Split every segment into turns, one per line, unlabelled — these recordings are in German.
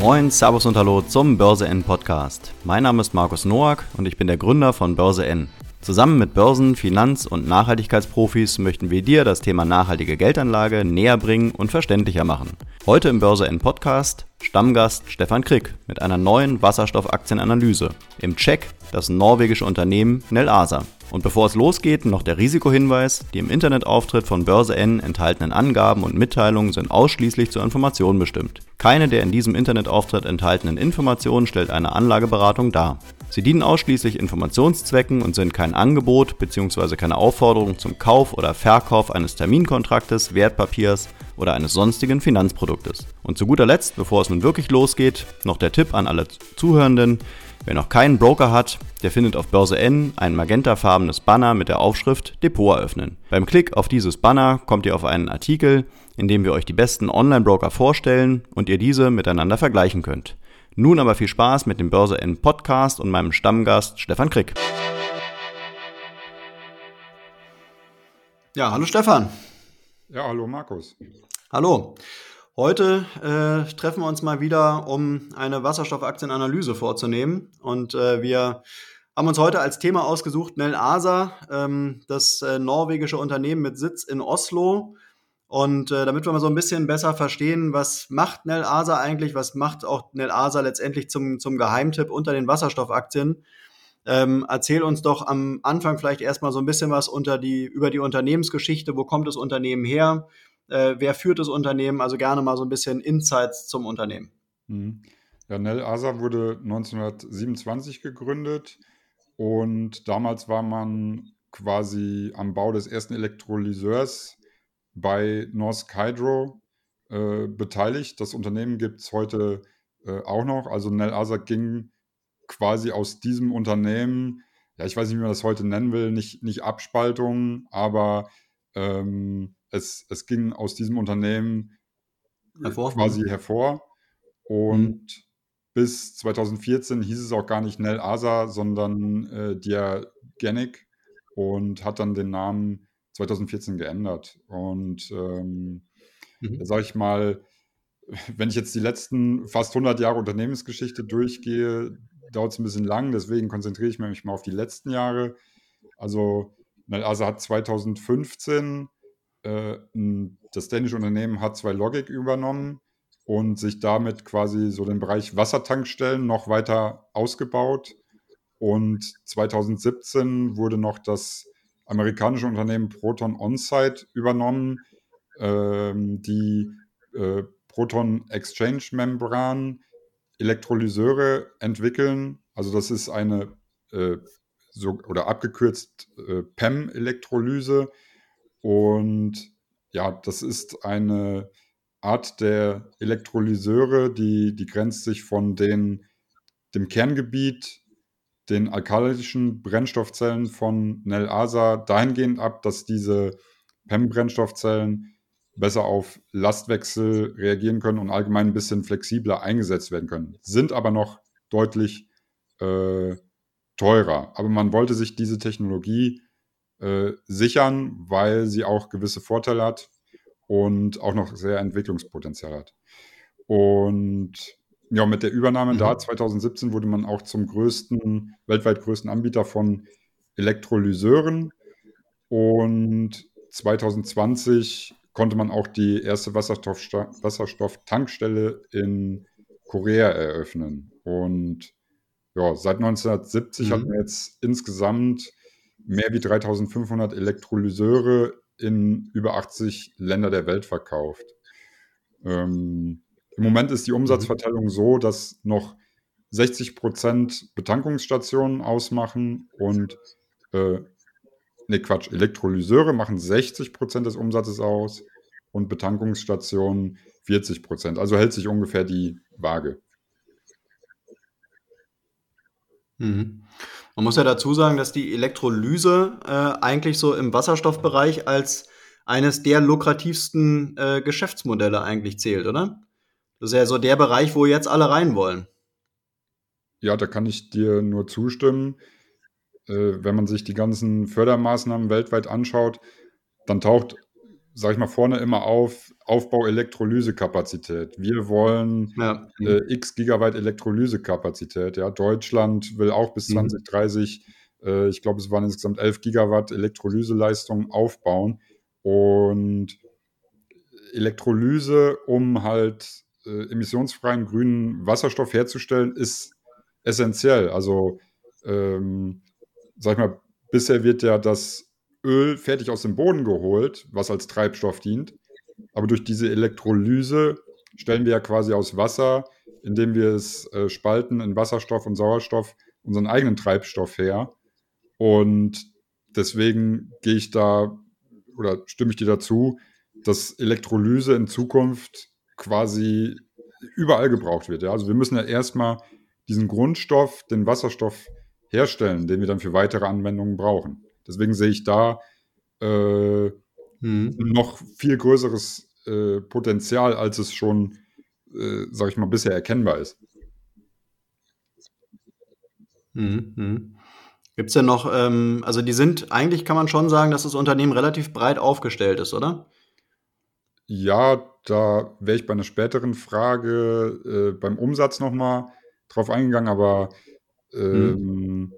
Moin, Servus und Hallo zum Börse N Podcast. Mein Name ist Markus Noack und ich bin der Gründer von Börse N. Zusammen mit Börsen-, Finanz- und Nachhaltigkeitsprofis möchten wir dir das Thema nachhaltige Geldanlage näher bringen und verständlicher machen. Heute im Börse N Podcast Stammgast Stefan Krick mit einer neuen Wasserstoffaktienanalyse. Im Check das norwegische Unternehmen Nel Asa. Und bevor es losgeht, noch der Risikohinweis. Die im Internetauftritt von Börse N enthaltenen Angaben und Mitteilungen sind ausschließlich zur Information bestimmt. Keine der in diesem Internetauftritt enthaltenen Informationen stellt eine Anlageberatung dar. Sie dienen ausschließlich Informationszwecken und sind kein Angebot bzw. keine Aufforderung zum Kauf oder Verkauf eines Terminkontraktes, Wertpapiers oder eines sonstigen Finanzproduktes. Und zu guter Letzt, bevor es nun wirklich losgeht, noch der Tipp an alle Zuhörenden. Wer noch keinen Broker hat, der findet auf Börse N ein magentafarbenes Banner mit der Aufschrift Depot eröffnen. Beim Klick auf dieses Banner kommt ihr auf einen Artikel, in dem wir euch die besten Online-Broker vorstellen und ihr diese miteinander vergleichen könnt. Nun aber viel Spaß mit dem Börse N Podcast und meinem Stammgast Stefan Krick. Ja, hallo Stefan.
Ja, hallo Markus.
Hallo. Heute äh, treffen wir uns mal wieder, um eine Wasserstoffaktienanalyse vorzunehmen. Und äh, wir haben uns heute als Thema ausgesucht Nel Asa, ähm, das äh, norwegische Unternehmen mit Sitz in Oslo. Und äh, damit wir mal so ein bisschen besser verstehen, was macht Nel Asa eigentlich, was macht auch Nel Asa letztendlich zum, zum Geheimtipp unter den Wasserstoffaktien, ähm, erzähl uns doch am Anfang vielleicht erstmal so ein bisschen was die, über die Unternehmensgeschichte. Wo kommt das Unternehmen her? Äh, wer führt das Unternehmen, also gerne mal so ein bisschen Insights zum Unternehmen.
Mhm. Ja, Nel Asa wurde 1927 gegründet und damals war man quasi am Bau des ersten Elektrolyseurs bei Norsk Hydro äh, beteiligt. Das Unternehmen gibt es heute äh, auch noch. Also Nel Asa ging quasi aus diesem Unternehmen, ja, ich weiß nicht, wie man das heute nennen will, nicht, nicht Abspaltung, aber ähm, es, es ging aus diesem Unternehmen hervor. quasi hervor. Und mhm. bis 2014 hieß es auch gar nicht Nel Asa, sondern äh, Diagenic und hat dann den Namen 2014 geändert. Und ähm, mhm. da sage ich mal, wenn ich jetzt die letzten fast 100 Jahre Unternehmensgeschichte durchgehe, dauert es ein bisschen lang, deswegen konzentriere ich mich mal auf die letzten Jahre. Also Nel Asa hat 2015 äh, das dänische Unternehmen hat zwei Logic übernommen und sich damit quasi so den Bereich Wassertankstellen noch weiter ausgebaut. Und 2017 wurde noch das amerikanische Unternehmen Proton Onsite übernommen, ähm, die äh, Proton Exchange Membran Elektrolyseure entwickeln. Also das ist eine äh, so, oder abgekürzt äh, PEM-Elektrolyse, und ja, das ist eine Art der Elektrolyseure, die, die grenzt sich von den, dem Kerngebiet, den alkalischen Brennstoffzellen von Nel Asa dahingehend ab, dass diese PEM-Brennstoffzellen besser auf Lastwechsel reagieren können und allgemein ein bisschen flexibler eingesetzt werden können. Sind aber noch deutlich äh, teurer. Aber man wollte sich diese Technologie äh, sichern, weil sie auch gewisse Vorteile hat und auch noch sehr Entwicklungspotenzial hat. Und ja, mit der Übernahme mhm. da 2017 wurde man auch zum größten, weltweit größten Anbieter von Elektrolyseuren. Und 2020 konnte man auch die erste Wasserstoff Wasserstofftankstelle in Korea eröffnen. Und ja, seit 1970 mhm. hat man jetzt insgesamt mehr wie 3500 Elektrolyseure in über 80 Länder der Welt verkauft. Ähm, Im Moment ist die Umsatzverteilung so, dass noch 60 Prozent Betankungsstationen ausmachen und äh, ne Quatsch, Elektrolyseure machen 60 Prozent des Umsatzes aus und Betankungsstationen 40 Prozent. Also hält sich ungefähr die Waage.
Mhm. Man muss ja dazu sagen, dass die Elektrolyse äh, eigentlich so im Wasserstoffbereich als eines der lukrativsten äh, Geschäftsmodelle eigentlich zählt, oder? Das ist ja so der Bereich, wo jetzt alle rein wollen.
Ja, da kann ich dir nur zustimmen. Äh, wenn man sich die ganzen Fördermaßnahmen weltweit anschaut, dann taucht, sag ich mal, vorne immer auf Aufbau Elektrolysekapazität. Wir wollen ja. äh, x Gigabyte Elektrolysekapazität. Ja, Deutschland will auch bis mhm. 2030, äh, ich glaube, es waren insgesamt 11 Gigawatt Elektrolyseleistung aufbauen. Und Elektrolyse, um halt äh, emissionsfreien grünen Wasserstoff herzustellen, ist essentiell. Also, ähm, sag ich mal, bisher wird ja das Öl fertig aus dem Boden geholt, was als Treibstoff dient. Aber durch diese Elektrolyse stellen wir ja quasi aus Wasser, indem wir es äh, spalten in Wasserstoff und Sauerstoff, unseren eigenen Treibstoff her. Und deswegen gehe ich da oder stimme ich dir dazu, dass Elektrolyse in Zukunft quasi überall gebraucht wird. Ja? Also wir müssen ja erstmal diesen Grundstoff, den Wasserstoff herstellen, den wir dann für weitere Anwendungen brauchen. Deswegen sehe ich da äh, hm. noch viel größeres äh, Potenzial, als es schon, äh, sage ich mal, bisher erkennbar ist.
Hm, hm. Gibt es denn noch, ähm, also die sind, eigentlich kann man schon sagen, dass das Unternehmen relativ breit aufgestellt ist, oder?
Ja, da wäre ich bei einer späteren Frage äh, beim Umsatz nochmal drauf eingegangen, aber hm. ähm,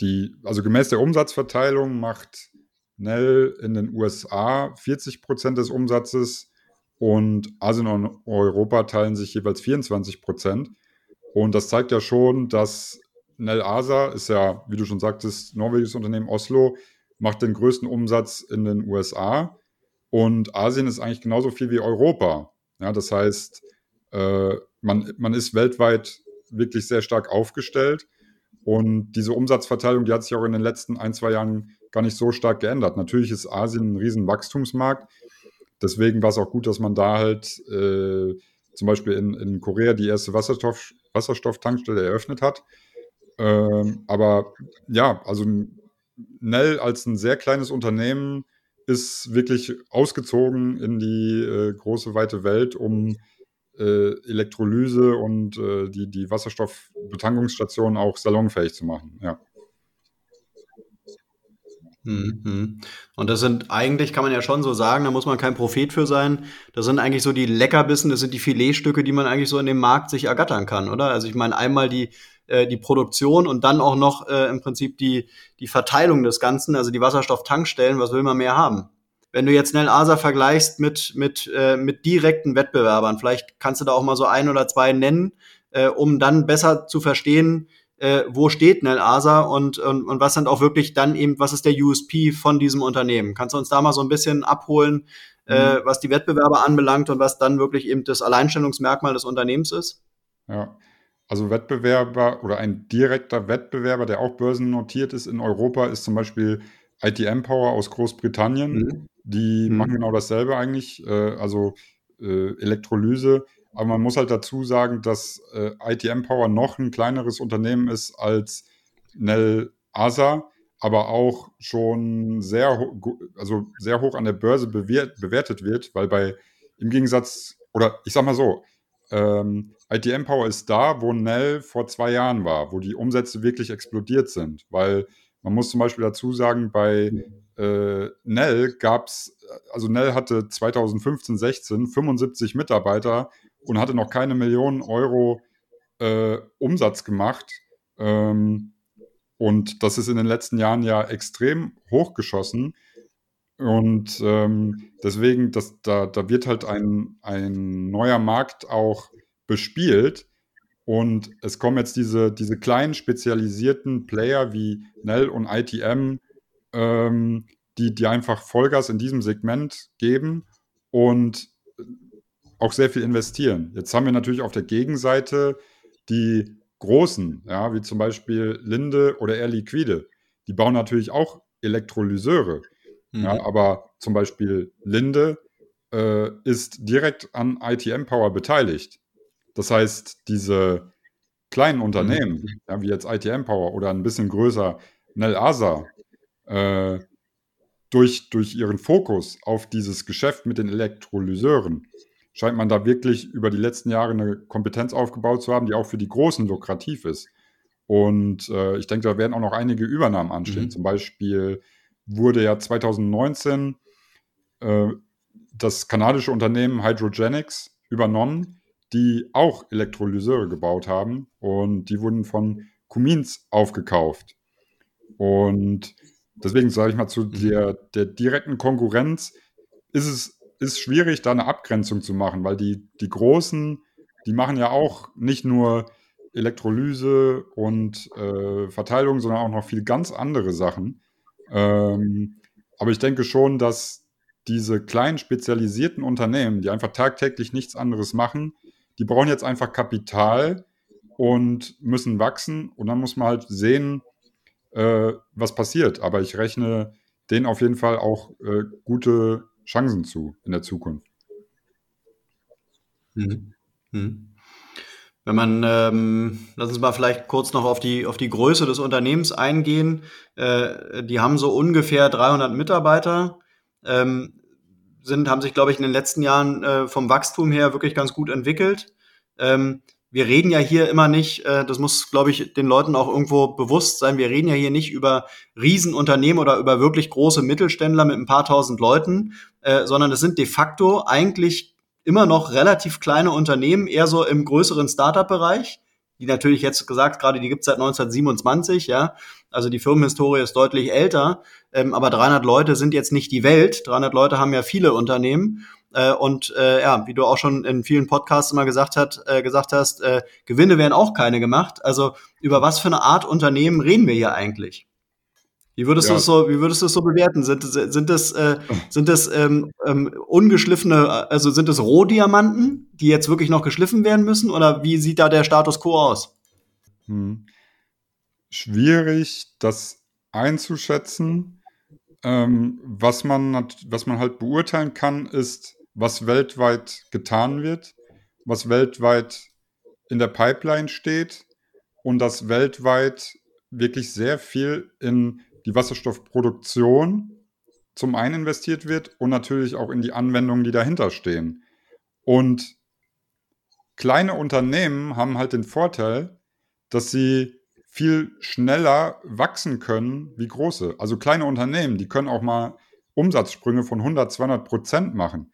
die, also gemäß der Umsatzverteilung macht Nell in den USA 40 Prozent des Umsatzes und Asien und Europa teilen sich jeweils 24 Prozent. Und das zeigt ja schon, dass Nell Asa ist ja, wie du schon sagtest, norwegisches Unternehmen Oslo, macht den größten Umsatz in den USA und Asien ist eigentlich genauso viel wie Europa. Ja, das heißt, äh, man, man ist weltweit wirklich sehr stark aufgestellt. Und diese Umsatzverteilung, die hat sich auch in den letzten ein, zwei Jahren gar nicht so stark geändert. Natürlich ist Asien ein riesen Wachstumsmarkt. Deswegen war es auch gut, dass man da halt äh, zum Beispiel in, in Korea die erste Wasserstoff, Wasserstofftankstelle eröffnet hat. Ähm, aber ja, also Nell als ein sehr kleines Unternehmen ist wirklich ausgezogen in die äh, große, weite Welt, um äh, Elektrolyse und äh, die, die Wasserstoffbetankungsstationen auch salonfähig zu machen. Ja.
Mhm. Und das sind eigentlich, kann man ja schon so sagen, da muss man kein Prophet für sein. Das sind eigentlich so die Leckerbissen, das sind die Filetstücke, die man eigentlich so in dem Markt sich ergattern kann, oder? Also ich meine, einmal die, äh, die Produktion und dann auch noch äh, im Prinzip die, die Verteilung des Ganzen, also die Wasserstofftankstellen, was will man mehr haben? Wenn du jetzt Nel Asa vergleichst mit, mit, äh, mit direkten Wettbewerbern, vielleicht kannst du da auch mal so ein oder zwei nennen, äh, um dann besser zu verstehen, äh, wo steht Nel Asa und, und, und was sind auch wirklich dann eben, was ist der USP von diesem Unternehmen? Kannst du uns da mal so ein bisschen abholen, äh, mhm. was die Wettbewerber anbelangt und was dann wirklich eben das Alleinstellungsmerkmal des Unternehmens ist?
Ja, also Wettbewerber oder ein direkter Wettbewerber, der auch börsennotiert ist in Europa, ist zum Beispiel ITM Power aus Großbritannien. Mhm. Die mhm. machen genau dasselbe eigentlich, äh, also äh, Elektrolyse. Aber man muss halt dazu sagen, dass äh, ITM Power noch ein kleineres Unternehmen ist als Nell Asa, aber auch schon sehr, also sehr hoch an der Börse bewertet wird, weil bei im Gegensatz, oder ich sag mal so, ähm, ITM Power ist da, wo Nell vor zwei Jahren war, wo die Umsätze wirklich explodiert sind. Weil man muss zum Beispiel dazu sagen, bei äh, Nell gab es, also Nell hatte 2015, 16 75 Mitarbeiter und hatte noch keine Millionen Euro äh, Umsatz gemacht. Ähm, und das ist in den letzten Jahren ja extrem hochgeschossen. Und ähm, deswegen, das, da, da wird halt ein, ein neuer Markt auch bespielt. Und es kommen jetzt diese, diese kleinen spezialisierten Player wie Nell und ITM, ähm, die, die einfach Vollgas in diesem Segment geben und auch sehr viel investieren. Jetzt haben wir natürlich auf der Gegenseite die großen, ja, wie zum Beispiel Linde oder Air Liquide. Die bauen natürlich auch Elektrolyseure. Mhm. Ja, aber zum Beispiel Linde äh, ist direkt an ITM Power beteiligt. Das heißt, diese kleinen Unternehmen, mhm. ja, wie jetzt ITM Power oder ein bisschen größer Nel Asa, äh, durch, durch ihren Fokus auf dieses Geschäft mit den Elektrolyseuren, scheint man da wirklich über die letzten Jahre eine Kompetenz aufgebaut zu haben, die auch für die Großen lukrativ ist. Und äh, ich denke, da werden auch noch einige Übernahmen anstehen. Mhm. Zum Beispiel wurde ja 2019 äh, das kanadische Unternehmen Hydrogenics übernommen, die auch Elektrolyseure gebaut haben und die wurden von Cummins aufgekauft. Und deswegen sage ich mal, zu der, der direkten Konkurrenz ist es ist schwierig, da eine Abgrenzung zu machen, weil die, die Großen, die machen ja auch nicht nur Elektrolyse und äh, Verteilung, sondern auch noch viel ganz andere Sachen. Ähm, aber ich denke schon, dass diese kleinen spezialisierten Unternehmen, die einfach tagtäglich nichts anderes machen, die brauchen jetzt einfach Kapital und müssen wachsen. Und dann muss man halt sehen, äh, was passiert. Aber ich rechne denen auf jeden Fall auch äh, gute Chancen zu in der Zukunft.
Mhm. Mhm. Wenn man, ähm, lass uns mal vielleicht kurz noch auf die, auf die Größe des Unternehmens eingehen. Äh, die haben so ungefähr 300 Mitarbeiter, ähm, sind, haben sich, glaube ich, in den letzten Jahren äh, vom Wachstum her wirklich ganz gut entwickelt. Ähm, wir reden ja hier immer nicht, äh, das muss, glaube ich, den Leuten auch irgendwo bewusst sein, wir reden ja hier nicht über Riesenunternehmen oder über wirklich große Mittelständler mit ein paar tausend Leuten, äh, sondern es sind de facto eigentlich immer noch relativ kleine Unternehmen, eher so im größeren Startup-Bereich, die natürlich jetzt gesagt, gerade die gibt es seit 1927, ja, also die Firmenhistorie ist deutlich älter, ähm, aber 300 Leute sind jetzt nicht die Welt, 300 Leute haben ja viele Unternehmen äh, und äh, ja, wie du auch schon in vielen Podcasts immer gesagt, hat, äh, gesagt hast, äh, Gewinne werden auch keine gemacht. Also über was für eine Art Unternehmen reden wir hier eigentlich? Wie würdest ja. du es so, wie würdest du es so bewerten? Sind, sind das, äh, sind das ähm, ähm, ungeschliffene, also sind es Rohdiamanten, die jetzt wirklich noch geschliffen werden müssen? Oder wie sieht da der Status quo aus? Hm.
Schwierig, das einzuschätzen. Ähm, was, man, was man halt beurteilen kann, ist, was weltweit getan wird, was weltweit in der Pipeline steht und dass weltweit wirklich sehr viel in die Wasserstoffproduktion zum einen investiert wird und natürlich auch in die Anwendungen, die dahinter stehen. Und kleine Unternehmen haben halt den Vorteil, dass sie viel schneller wachsen können wie große. Also kleine Unternehmen, die können auch mal Umsatzsprünge von 100, 200 Prozent machen.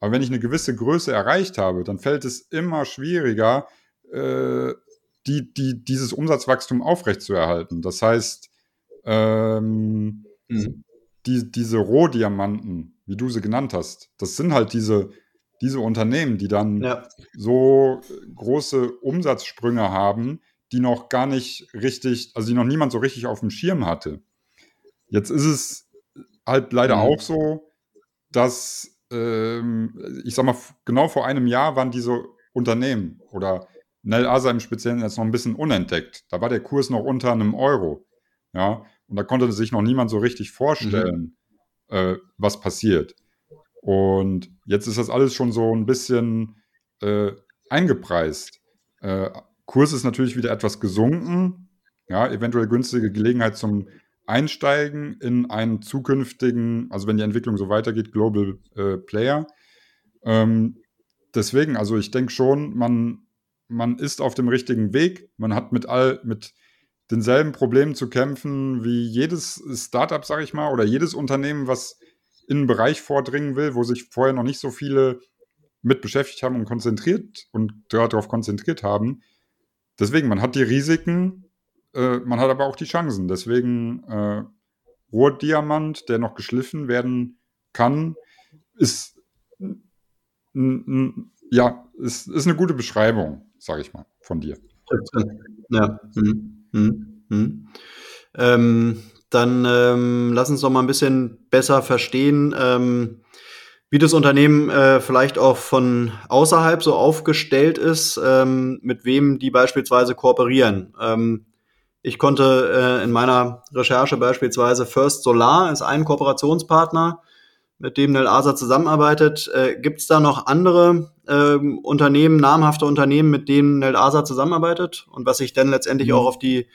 Aber wenn ich eine gewisse Größe erreicht habe, dann fällt es immer schwieriger, äh, die, die, dieses Umsatzwachstum aufrechtzuerhalten. Das heißt, ähm, mhm. die, diese Rohdiamanten, wie du sie genannt hast, das sind halt diese, diese Unternehmen, die dann ja. so große Umsatzsprünge haben, die noch gar nicht richtig, also die noch niemand so richtig auf dem Schirm hatte. Jetzt ist es halt leider mhm. auch so, dass ähm, ich sag mal, genau vor einem Jahr waren diese Unternehmen oder Nel Asa im Speziellen jetzt noch ein bisschen unentdeckt. Da war der Kurs noch unter einem Euro. Ja, und da konnte sich noch niemand so richtig vorstellen, mhm. äh, was passiert. Und jetzt ist das alles schon so ein bisschen äh, eingepreist. Äh, Kurs ist natürlich wieder etwas gesunken. Ja, eventuell günstige Gelegenheit zum einsteigen in einen zukünftigen, also wenn die Entwicklung so weitergeht, Global äh, Player. Ähm, deswegen, also ich denke schon, man, man ist auf dem richtigen Weg. Man hat mit all, mit denselben Problemen zu kämpfen wie jedes Startup, sage ich mal, oder jedes Unternehmen, was in einen Bereich vordringen will, wo sich vorher noch nicht so viele mit beschäftigt haben und konzentriert und darauf konzentriert haben. Deswegen, man hat die Risiken, äh, man hat aber auch die Chancen. Deswegen äh, Rohrdiamant, der noch geschliffen werden kann, ist ja, ist, ist eine gute Beschreibung, sage ich mal, von dir.
Ja. Hm. Hm. Hm. Ähm, dann ähm, lass uns doch mal ein bisschen besser verstehen, ähm, wie das Unternehmen äh, vielleicht auch von außerhalb so aufgestellt ist, ähm, mit wem die beispielsweise kooperieren. Ähm, ich konnte äh, in meiner Recherche beispielsweise First Solar ist ein Kooperationspartner, mit dem Nel Asa zusammenarbeitet. Äh, Gibt es da noch andere äh, Unternehmen, namhafte Unternehmen, mit denen Nel Asa zusammenarbeitet und was sich dann letztendlich mhm. auch auf die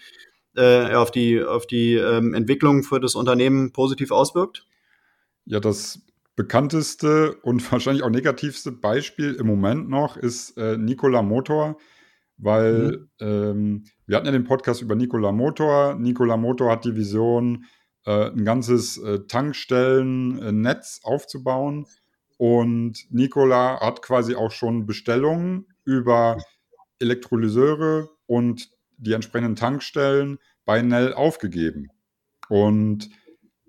äh, auf die auf die ähm, Entwicklung für das Unternehmen positiv auswirkt?
Ja, das bekannteste und wahrscheinlich auch negativste Beispiel im Moment noch ist äh, Nikola Motor weil mhm. ähm, wir hatten ja den Podcast über Nikola Motor. Nikola Motor hat die Vision, äh, ein ganzes äh, Tankstellennetz aufzubauen Und Nikola hat quasi auch schon Bestellungen über Elektrolyseure und die entsprechenden Tankstellen bei Nell aufgegeben. Und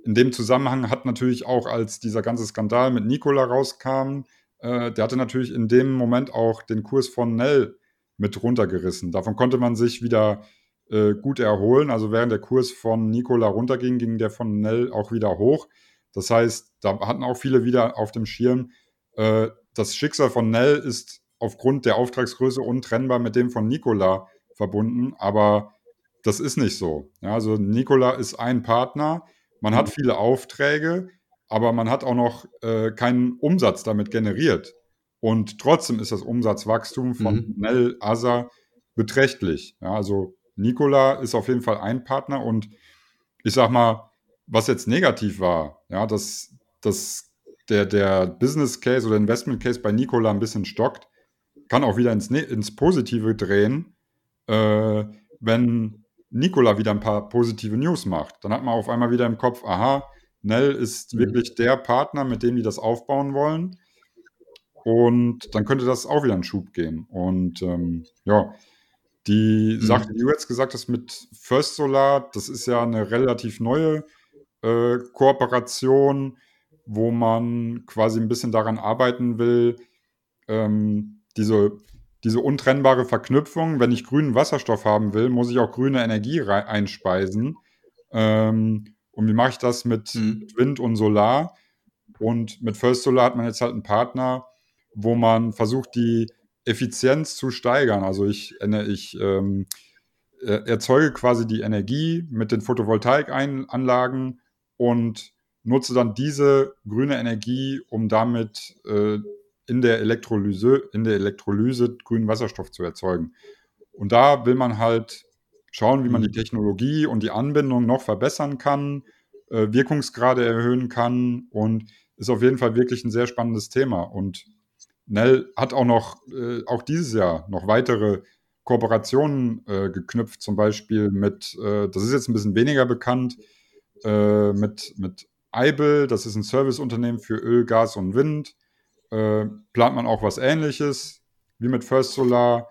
in dem Zusammenhang hat natürlich auch, als dieser ganze Skandal mit Nikola rauskam, äh, der hatte natürlich in dem Moment auch den Kurs von Nell mit runtergerissen. Davon konnte man sich wieder äh, gut erholen. Also während der Kurs von Nikola runterging, ging der von Nell auch wieder hoch. Das heißt, da hatten auch viele wieder auf dem Schirm, äh, das Schicksal von Nell ist aufgrund der Auftragsgröße untrennbar mit dem von Nikola verbunden, aber das ist nicht so. Ja, also Nikola ist ein Partner, man hat viele Aufträge, aber man hat auch noch äh, keinen Umsatz damit generiert. Und trotzdem ist das Umsatzwachstum von mhm. Nell Asa beträchtlich. Ja, also Nikola ist auf jeden Fall ein Partner und ich sag mal, was jetzt negativ war, ja, dass, dass der, der Business Case oder Investment Case bei Nikola ein bisschen stockt, kann auch wieder ins, ne-, ins Positive drehen, äh, wenn Nikola wieder ein paar positive News macht. Dann hat man auf einmal wieder im Kopf, aha, Nell ist mhm. wirklich der Partner, mit dem die das aufbauen wollen. Und dann könnte das auch wieder einen Schub gehen. Und ähm, ja, die mhm. Sache, die du jetzt gesagt hast mit First Solar, das ist ja eine relativ neue äh, Kooperation, wo man quasi ein bisschen daran arbeiten will, ähm, diese, diese untrennbare Verknüpfung. Wenn ich grünen Wasserstoff haben will, muss ich auch grüne Energie einspeisen. Ähm, und wie mache ich das mit, mhm. mit Wind und Solar? Und mit First Solar hat man jetzt halt einen Partner, wo man versucht, die Effizienz zu steigern. Also ich, ich ähm, erzeuge quasi die Energie mit den Photovoltaikanlagen und nutze dann diese grüne Energie, um damit äh, in, der Elektrolyse, in der Elektrolyse grünen Wasserstoff zu erzeugen. Und da will man halt schauen, wie man die mhm. Technologie und die Anbindung noch verbessern kann, äh, Wirkungsgrade erhöhen kann und ist auf jeden Fall wirklich ein sehr spannendes Thema. Und Nell hat auch noch, äh, auch dieses Jahr noch weitere Kooperationen äh, geknüpft, zum Beispiel mit, äh, das ist jetzt ein bisschen weniger bekannt, äh, mit, mit Eibel, das ist ein Serviceunternehmen für Öl, Gas und Wind. Äh, plant man auch was ähnliches wie mit First Solar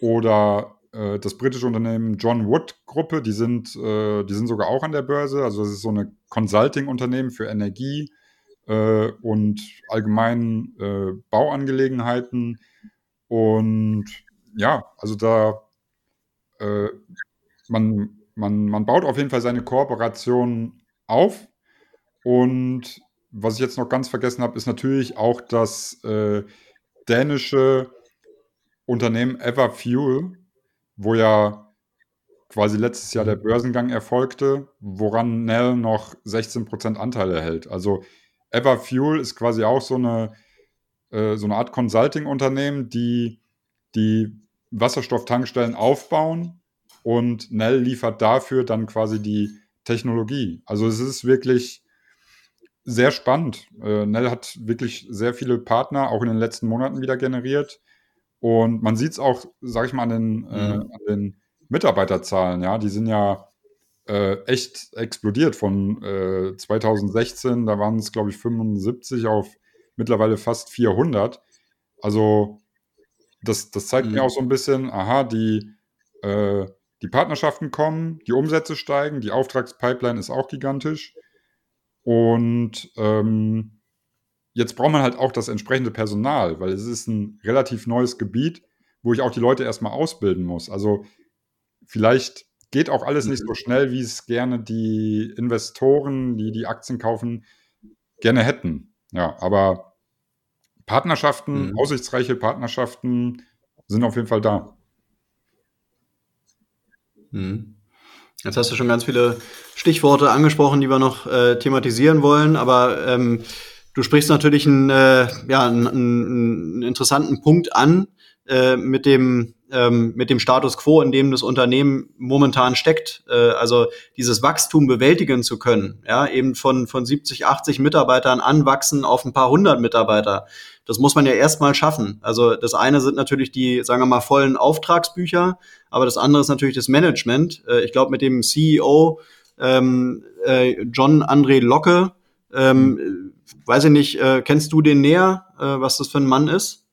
oder äh, das britische Unternehmen John Wood Gruppe, die sind, die sind sogar auch an der Börse. Also das ist so eine Consulting-Unternehmen für Energie äh, und allgemeinen äh, Bauangelegenheiten. Und ja, also da äh, man, man, man baut auf jeden Fall seine Kooperation auf. Und was ich jetzt noch ganz vergessen habe, ist natürlich auch das äh, dänische Unternehmen Everfuel, wo ja quasi letztes Jahr der Börsengang erfolgte, woran Nell noch 16% Anteile erhält. Also Everfuel ist quasi auch so eine, äh, so eine Art Consulting-Unternehmen, die die Wasserstofftankstellen aufbauen und Nell liefert dafür dann quasi die Technologie. Also es ist wirklich sehr spannend. Äh, Nell hat wirklich sehr viele Partner auch in den letzten Monaten wieder generiert. Und man sieht es auch, sage ich mal, an den, äh, mhm. äh, an den Mitarbeiterzahlen. Ja, die sind ja äh, echt explodiert von äh, 2016, da waren es, glaube ich, 75 auf mittlerweile fast 400. Also das, das zeigt mhm. mir auch so ein bisschen, aha, die, äh, die Partnerschaften kommen, die Umsätze steigen, die Auftragspipeline ist auch gigantisch. Und ähm, jetzt braucht man halt auch das entsprechende Personal, weil es ist ein relativ neues Gebiet, wo ich auch die Leute erstmal ausbilden muss. Also vielleicht geht auch alles nicht so mhm. schnell, wie es gerne die Investoren, die die Aktien kaufen, gerne hätten. Ja, aber Partnerschaften, mhm. aussichtsreiche Partnerschaften sind auf jeden Fall da.
Mhm. Jetzt hast du schon ganz viele Stichworte angesprochen, die wir noch äh, thematisieren wollen, aber ähm, du sprichst natürlich einen, äh, ja, einen, einen interessanten Punkt an äh, mit dem ähm, mit dem Status quo, in dem das Unternehmen momentan steckt. Äh, also dieses Wachstum bewältigen zu können, ja, eben von, von 70, 80 Mitarbeitern anwachsen auf ein paar hundert Mitarbeiter. Das muss man ja erstmal schaffen. Also das eine sind natürlich die, sagen wir mal, vollen Auftragsbücher, aber das andere ist natürlich das Management. Äh, ich glaube, mit dem CEO ähm, äh, John André Locke, Ähm, weiß ich nicht, äh, kennst du den näher, äh, was das für ein Mann ist?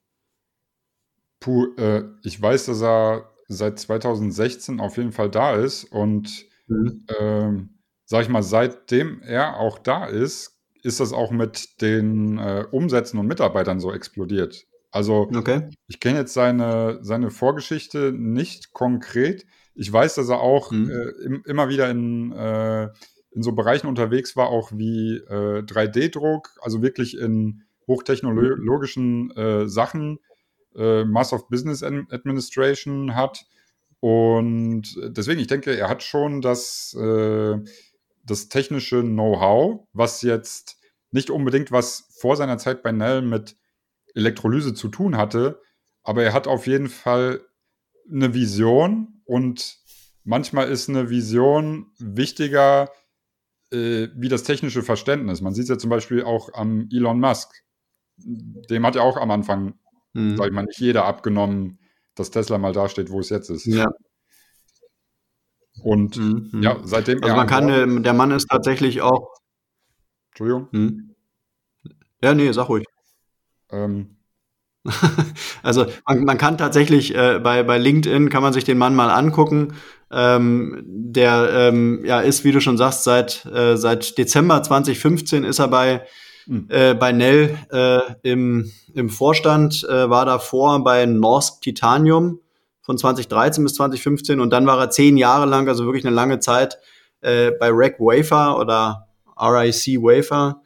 Puh, äh, ich weiß, dass er seit 2016 auf jeden Fall da ist und mhm. ähm, sag ich mal, seitdem er auch da ist, ist das auch mit den äh, Umsätzen und Mitarbeitern so explodiert. Also okay. ich kenne jetzt seine, seine Vorgeschichte nicht konkret. Ich weiß, dass er auch mhm. äh, im, immer wieder in, äh, in so Bereichen unterwegs war, auch wie äh, 3D-Druck, also wirklich in hochtechnologischen äh, Sachen, äh, Mass of Business Administration hat. Und deswegen, ich denke, er hat schon das, äh, das technische Know-how, was jetzt nicht unbedingt was vor seiner Zeit bei Nell mit Elektrolyse zu tun hatte, aber er hat auf jeden Fall eine Vision und manchmal ist eine Vision wichtiger äh, wie das technische Verständnis. Man sieht es ja zum Beispiel auch am Elon Musk. Dem hat ja auch am Anfang, mhm. sag ich mal, nicht jeder abgenommen, dass Tesla mal dasteht, wo es jetzt ist.
Ja.
Und mhm. ja, seitdem.
Also man kann, Bord, der Mann ist tatsächlich auch.
Entschuldigung.
Mhm. Ja, nee, sag ruhig. Ähm, also man, man, kann tatsächlich äh, bei, bei LinkedIn kann man sich den Mann mal angucken. Ähm, der ähm, ja ist, wie du schon sagst, seit äh, seit Dezember 2015 ist er bei mhm. äh, bei Nell äh, im, im Vorstand, äh, war davor bei Norsk Titanium von 2013 bis 2015 und dann war er zehn Jahre lang, also wirklich eine lange Zeit, äh, bei Rack Wafer oder RIC Wafer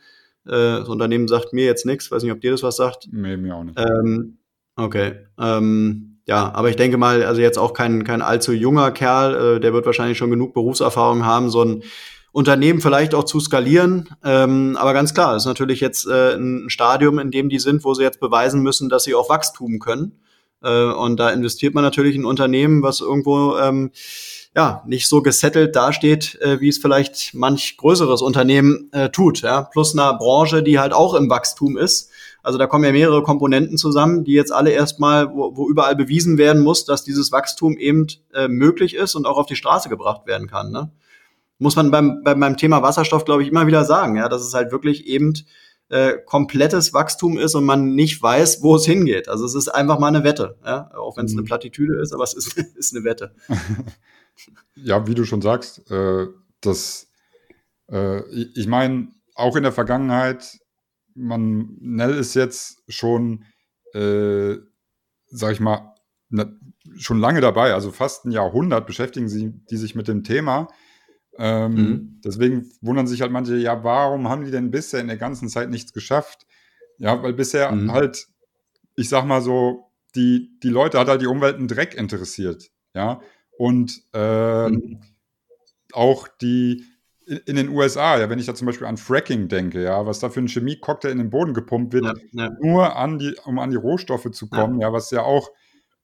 äh, das Unternehmen sagt mir jetzt nichts. Weiß nicht, ob dir das was sagt.
Nee, mir auch nicht.
Ähm, okay. Ähm, ja, aber ich denke mal, also jetzt auch kein, kein allzu junger Kerl, äh, der wird wahrscheinlich schon genug Berufserfahrung haben, so ein Unternehmen vielleicht auch zu skalieren. Ähm, aber ganz klar, ist natürlich jetzt äh, ein Stadium, in dem die sind, wo sie jetzt beweisen müssen, dass sie auch Wachstum können. Äh, und da investiert man natürlich in Unternehmen, was irgendwo ähm, ja, nicht so gesettelt dasteht, äh, wie es vielleicht manch größeres Unternehmen äh, tut. Ja? Plus einer Branche, die halt auch im Wachstum ist. Also da kommen ja mehrere Komponenten zusammen, die jetzt alle erstmal, wo, wo überall bewiesen werden muss, dass dieses Wachstum eben äh, möglich ist und auch auf die Straße gebracht werden kann. Ne? Muss man beim, beim, beim Thema Wasserstoff, glaube ich, immer wieder sagen, ja, dass es halt wirklich eben äh, komplettes Wachstum ist und man nicht weiß, wo es hingeht. Also es ist einfach mal eine Wette, ja? auch wenn es eine mhm. Plattitüde ist, aber es ist, ist eine Wette.
Ja, wie du schon sagst, äh, das, äh, ich meine, auch in der Vergangenheit, man, Nell ist jetzt schon, äh, sag ich mal, ne, schon lange dabei, also fast ein Jahrhundert beschäftigen sie die sich mit dem Thema. Ähm, mhm. Deswegen wundern sich halt manche, ja, warum haben die denn bisher in der ganzen Zeit nichts geschafft? Ja, weil bisher mhm. halt, ich sag mal so, die, die Leute hat halt die Umwelt einen Dreck interessiert. Ja, und äh, mhm. auch die in, in, den USA, ja, wenn ich da zum Beispiel an Fracking denke, ja, was da für ein Chemie-Cocktail in den Boden gepumpt wird, ja, ja. nur an die, um an die Rohstoffe zu kommen, ja, ja was ja auch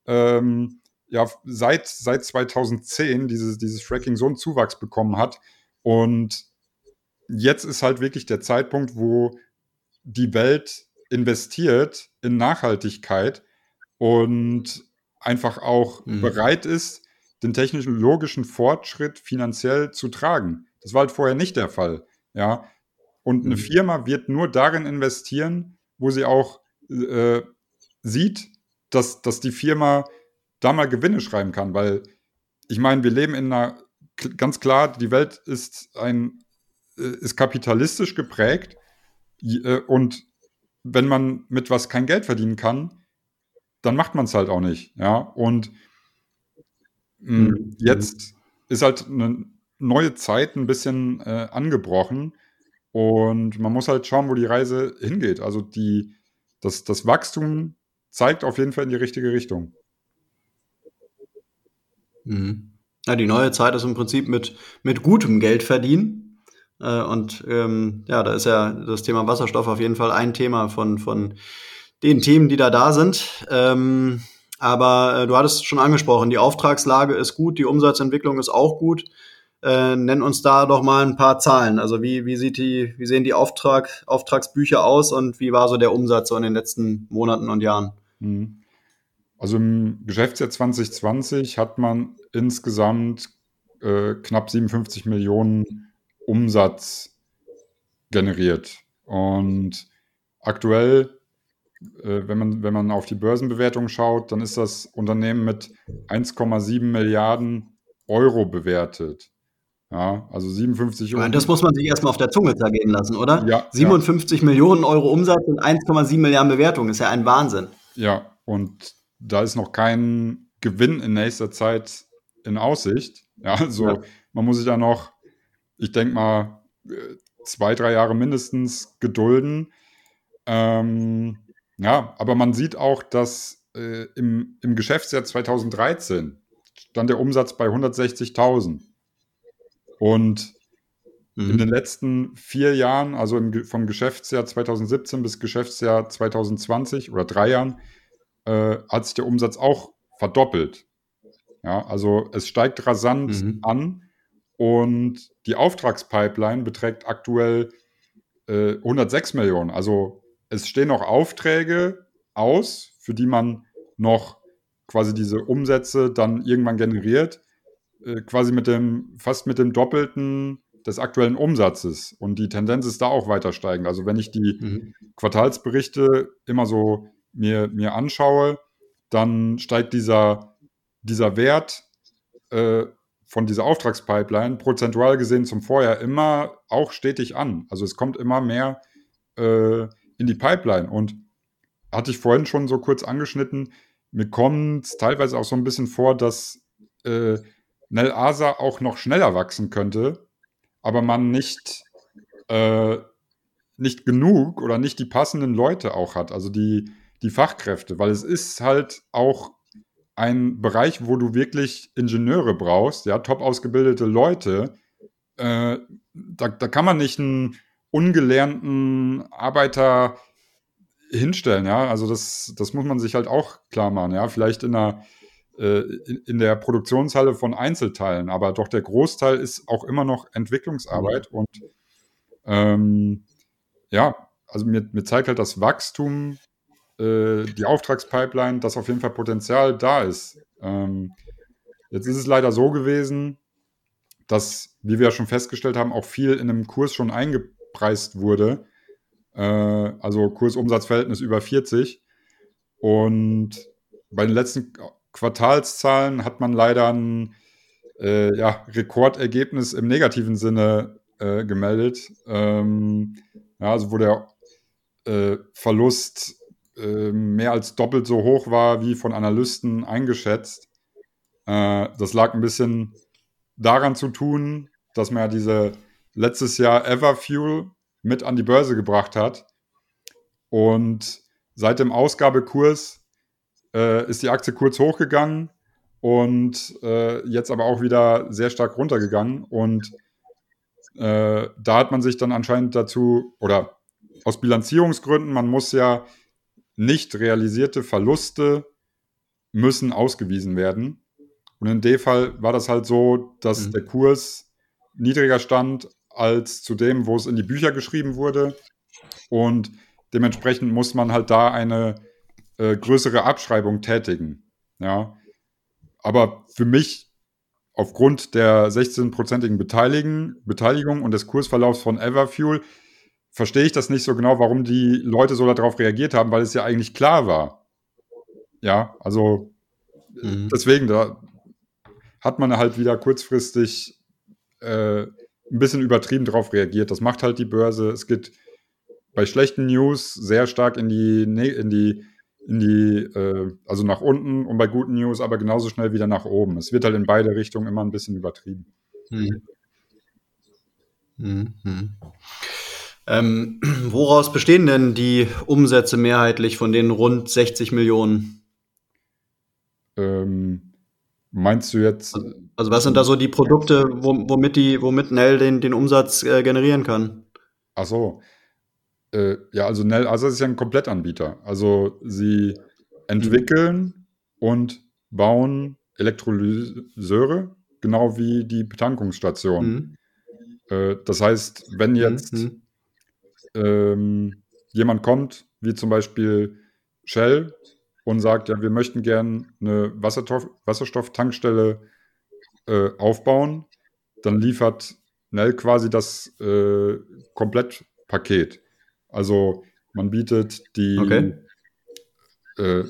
ähm, ja, seit, seit 2010 dieses, dieses Fracking so einen Zuwachs bekommen hat. Und jetzt ist halt wirklich der Zeitpunkt, wo die Welt investiert in Nachhaltigkeit und einfach auch mhm. bereit ist, den technologischen Fortschritt finanziell zu tragen. Das war halt vorher nicht der Fall. Ja. Und eine mhm. Firma wird nur darin investieren, wo sie auch äh, sieht, dass, dass die Firma da mal Gewinne schreiben kann, weil ich meine, wir leben in einer, ganz klar, die Welt ist ein, äh, ist kapitalistisch geprägt äh, und wenn man mit was kein Geld verdienen kann, dann macht man es halt auch nicht, ja, und Mm, mhm. Jetzt ist halt eine neue Zeit ein bisschen äh, angebrochen und man muss halt schauen, wo die Reise hingeht. Also die, das, das Wachstum zeigt auf jeden Fall in die richtige Richtung.
Mhm. Ja, die neue Zeit ist im Prinzip mit, mit gutem Geld verdienen. Äh, und ähm, ja, da ist ja das Thema Wasserstoff auf jeden Fall ein Thema von, von den Themen, die da da sind. Ähm, aber äh, du hattest schon angesprochen, die Auftragslage ist gut, die Umsatzentwicklung ist auch gut. Äh, nenn uns da doch mal ein paar Zahlen. Also wie, wie, sieht die, wie sehen die Auftrag, Auftragsbücher aus und wie war so der Umsatz so in den letzten Monaten und Jahren? Mhm.
Also im Geschäftsjahr 2020 hat man insgesamt äh, knapp 57 Millionen Umsatz generiert. Und aktuell, äh, wenn, man, wenn man auf die Börsenbewertung schaut, dann ist das Unternehmen mit 1,7 Milliarden Euro bewertet. Ja, also 57
Euro. Das muss man sich erstmal auf der Zunge zergehen lassen, oder?
Ja.
57 ja. Millionen Euro Umsatz und 1,7 Milliarden Bewertung ist ja ein Wahnsinn.
Ja, und da ist noch kein Gewinn in nächster Zeit in Aussicht. Ja, also ja. man muss sich da noch, ich denke mal, zwei, drei Jahre mindestens gedulden. Ähm, ja, aber man sieht auch, dass äh, im, im Geschäftsjahr 2013 stand der Umsatz bei 160.000. Und mhm. in den letzten vier Jahren, also im, vom Geschäftsjahr 2017 bis Geschäftsjahr 2020 oder drei Jahren, äh, hat sich der Umsatz auch verdoppelt. Ja, also es steigt rasant mhm. an und die Auftragspipeline beträgt aktuell äh, 106 Millionen. Also es stehen noch Aufträge aus, für die man noch quasi diese Umsätze dann irgendwann generiert. Äh, quasi mit dem, fast mit dem Doppelten des aktuellen Umsatzes. Und die Tendenz ist da auch weiter steigend. Also wenn ich die mhm. Quartalsberichte immer so mir, mir anschaue, dann steigt dieser, dieser Wert äh, von dieser Auftragspipeline prozentual gesehen zum Vorjahr immer auch stetig an. Also es kommt immer mehr äh, in die Pipeline. Und hatte ich vorhin schon so kurz angeschnitten, mir kommt es teilweise auch so ein bisschen vor, dass äh, Nel Asa auch noch schneller wachsen könnte, aber man nicht, äh, nicht genug oder nicht die passenden Leute auch hat, also die, die Fachkräfte, weil es ist halt auch ein Bereich, wo du wirklich Ingenieure brauchst, ja, top ausgebildete Leute. Äh, da, da kann man nicht einen ungelernten Arbeiter hinstellen, ja. Also das, das muss man sich halt auch klar machen, ja. Vielleicht in einer äh, in, in, der Produktionshalle von Einzelteilen, aber doch der Großteil ist auch immer noch Entwicklungsarbeit und ähm, ja, also mir, mir zeigt halt das Wachstum, äh, die Auftragspipeline, dass auf jeden Fall Potenzial da ist. Ähm, jetzt ist es leider so gewesen, dass, wie wir ja schon festgestellt haben, auch viel in einem Kurs schon eingepreist wurde. Äh, also Kursumsatzverhältnis über 40. Und bei den letzten Quartalszahlen hat man leider ein äh, ja, Rekordergebnis im negativen Sinne äh, gemeldet. Ähm, ja, also wo der äh, Verlust äh, mehr als doppelt so hoch war wie von Analysten eingeschätzt. Äh, das lag ein bisschen daran zu tun, dass man ja diese letztes Jahr Everfuel mit an die Börse gebracht hat. Und seit dem Ausgabekurs äh, ist die Aktie kurz hochgegangen und äh, jetzt aber auch wieder sehr stark runtergegangen. Und äh, da hat man sich dann anscheinend dazu, oder aus Bilanzierungsgründen, man muss ja nicht realisierte Verluste müssen ausgewiesen werden. Und in dem Fall war das halt so, dass mhm. der Kurs niedriger stand als zu dem, wo es in die Bücher geschrieben wurde. Und dementsprechend muss man halt da eine äh, größere Abschreibung tätigen. Ja. Aber für mich, aufgrund der 16-prozentigen Beteiligung und des Kursverlaufs von Everfuel, verstehe ich das nicht so genau, warum die Leute so darauf reagiert haben, weil es ja eigentlich klar war. Ja, also mhm. deswegen, da hat man halt wieder kurzfristig äh, ein bisschen übertrieben darauf reagiert. Das macht halt die Börse. Es geht bei schlechten News sehr stark in die, in die in die, äh, also nach unten und bei guten News aber genauso schnell wieder nach oben. Es wird halt in beide Richtungen immer ein bisschen übertrieben. Hm.
Hm, hm. Ähm, woraus bestehen denn die Umsätze mehrheitlich von den rund 60 Millionen?
Ähm, meinst du jetzt?
Also, also, was sind da so die Produkte, womit, die, womit Nell den, den Umsatz äh, generieren kann?
Ach so, äh, ja, also Nell Asa ist ja ein Komplettanbieter. Also sie entwickeln und bauen Elektrolyseure, genau wie die Betankungsstation. Mhm. Äh, das heißt, wenn mhm, jetzt mhm. Ähm, jemand kommt, wie zum Beispiel Shell, und sagt, ja, wir möchten gerne eine Wasserstoff Wasserstofftankstelle äh, aufbauen, dann liefert Nell quasi das äh, komplett Paket. Also man bietet die, okay. äh,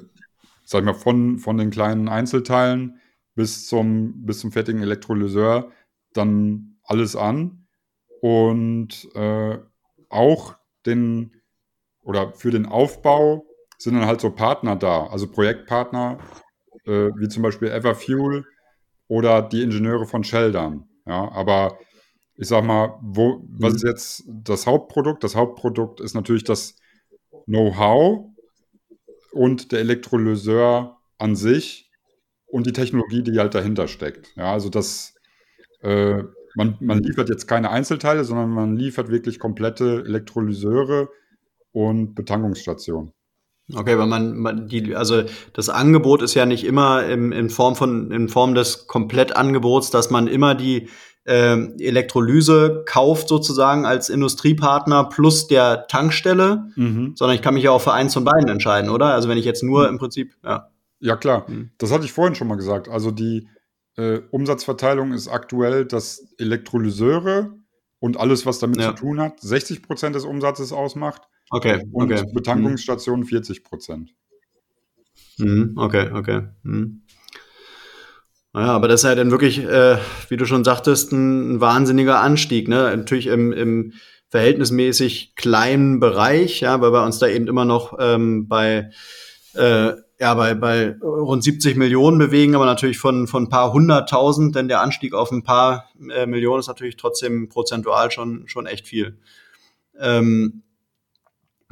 sag ich mal, von, von den kleinen Einzelteilen bis zum, bis zum fertigen Elektrolyseur dann alles an und äh, auch den oder für den Aufbau sind dann halt so Partner da, also Projektpartner, äh, wie zum Beispiel Everfuel oder die Ingenieure von Sheldon. Ja, aber ich sag mal, wo, was ist mhm. jetzt das Hauptprodukt? Das Hauptprodukt ist natürlich das Know-how und der Elektrolyseur an sich und die Technologie, die halt dahinter steckt. Ja, also das, äh, man, man liefert jetzt keine Einzelteile, sondern man liefert wirklich komplette Elektrolyseure und Betankungsstationen.
Okay, weil man, man die, also das Angebot ist ja nicht immer in, in Form von, in Form des Komplettangebots, dass man immer die äh, Elektrolyse kauft sozusagen als Industriepartner plus der Tankstelle, mhm. sondern ich kann mich ja auch für eins von beiden entscheiden, oder? Also wenn ich jetzt nur mhm. im Prinzip, ja.
Ja, klar. Mhm. Das hatte ich vorhin schon mal gesagt. Also die äh, Umsatzverteilung ist aktuell, dass Elektrolyseure und alles, was damit ja. zu tun hat, 60 Prozent des Umsatzes ausmacht.
Okay.
Und
okay.
Betankungsstationen 40 Prozent.
Mhm. Okay, okay. Mhm. Naja, aber das ist ja dann wirklich, äh, wie du schon sagtest, ein, ein wahnsinniger Anstieg. Ne? Natürlich im, im verhältnismäßig kleinen Bereich, ja, weil wir uns da eben immer noch ähm, bei äh, ja, bei, bei rund 70 Millionen bewegen, aber natürlich von, von ein paar hunderttausend, denn der Anstieg auf ein paar äh, Millionen ist natürlich trotzdem prozentual schon, schon echt viel. Ähm,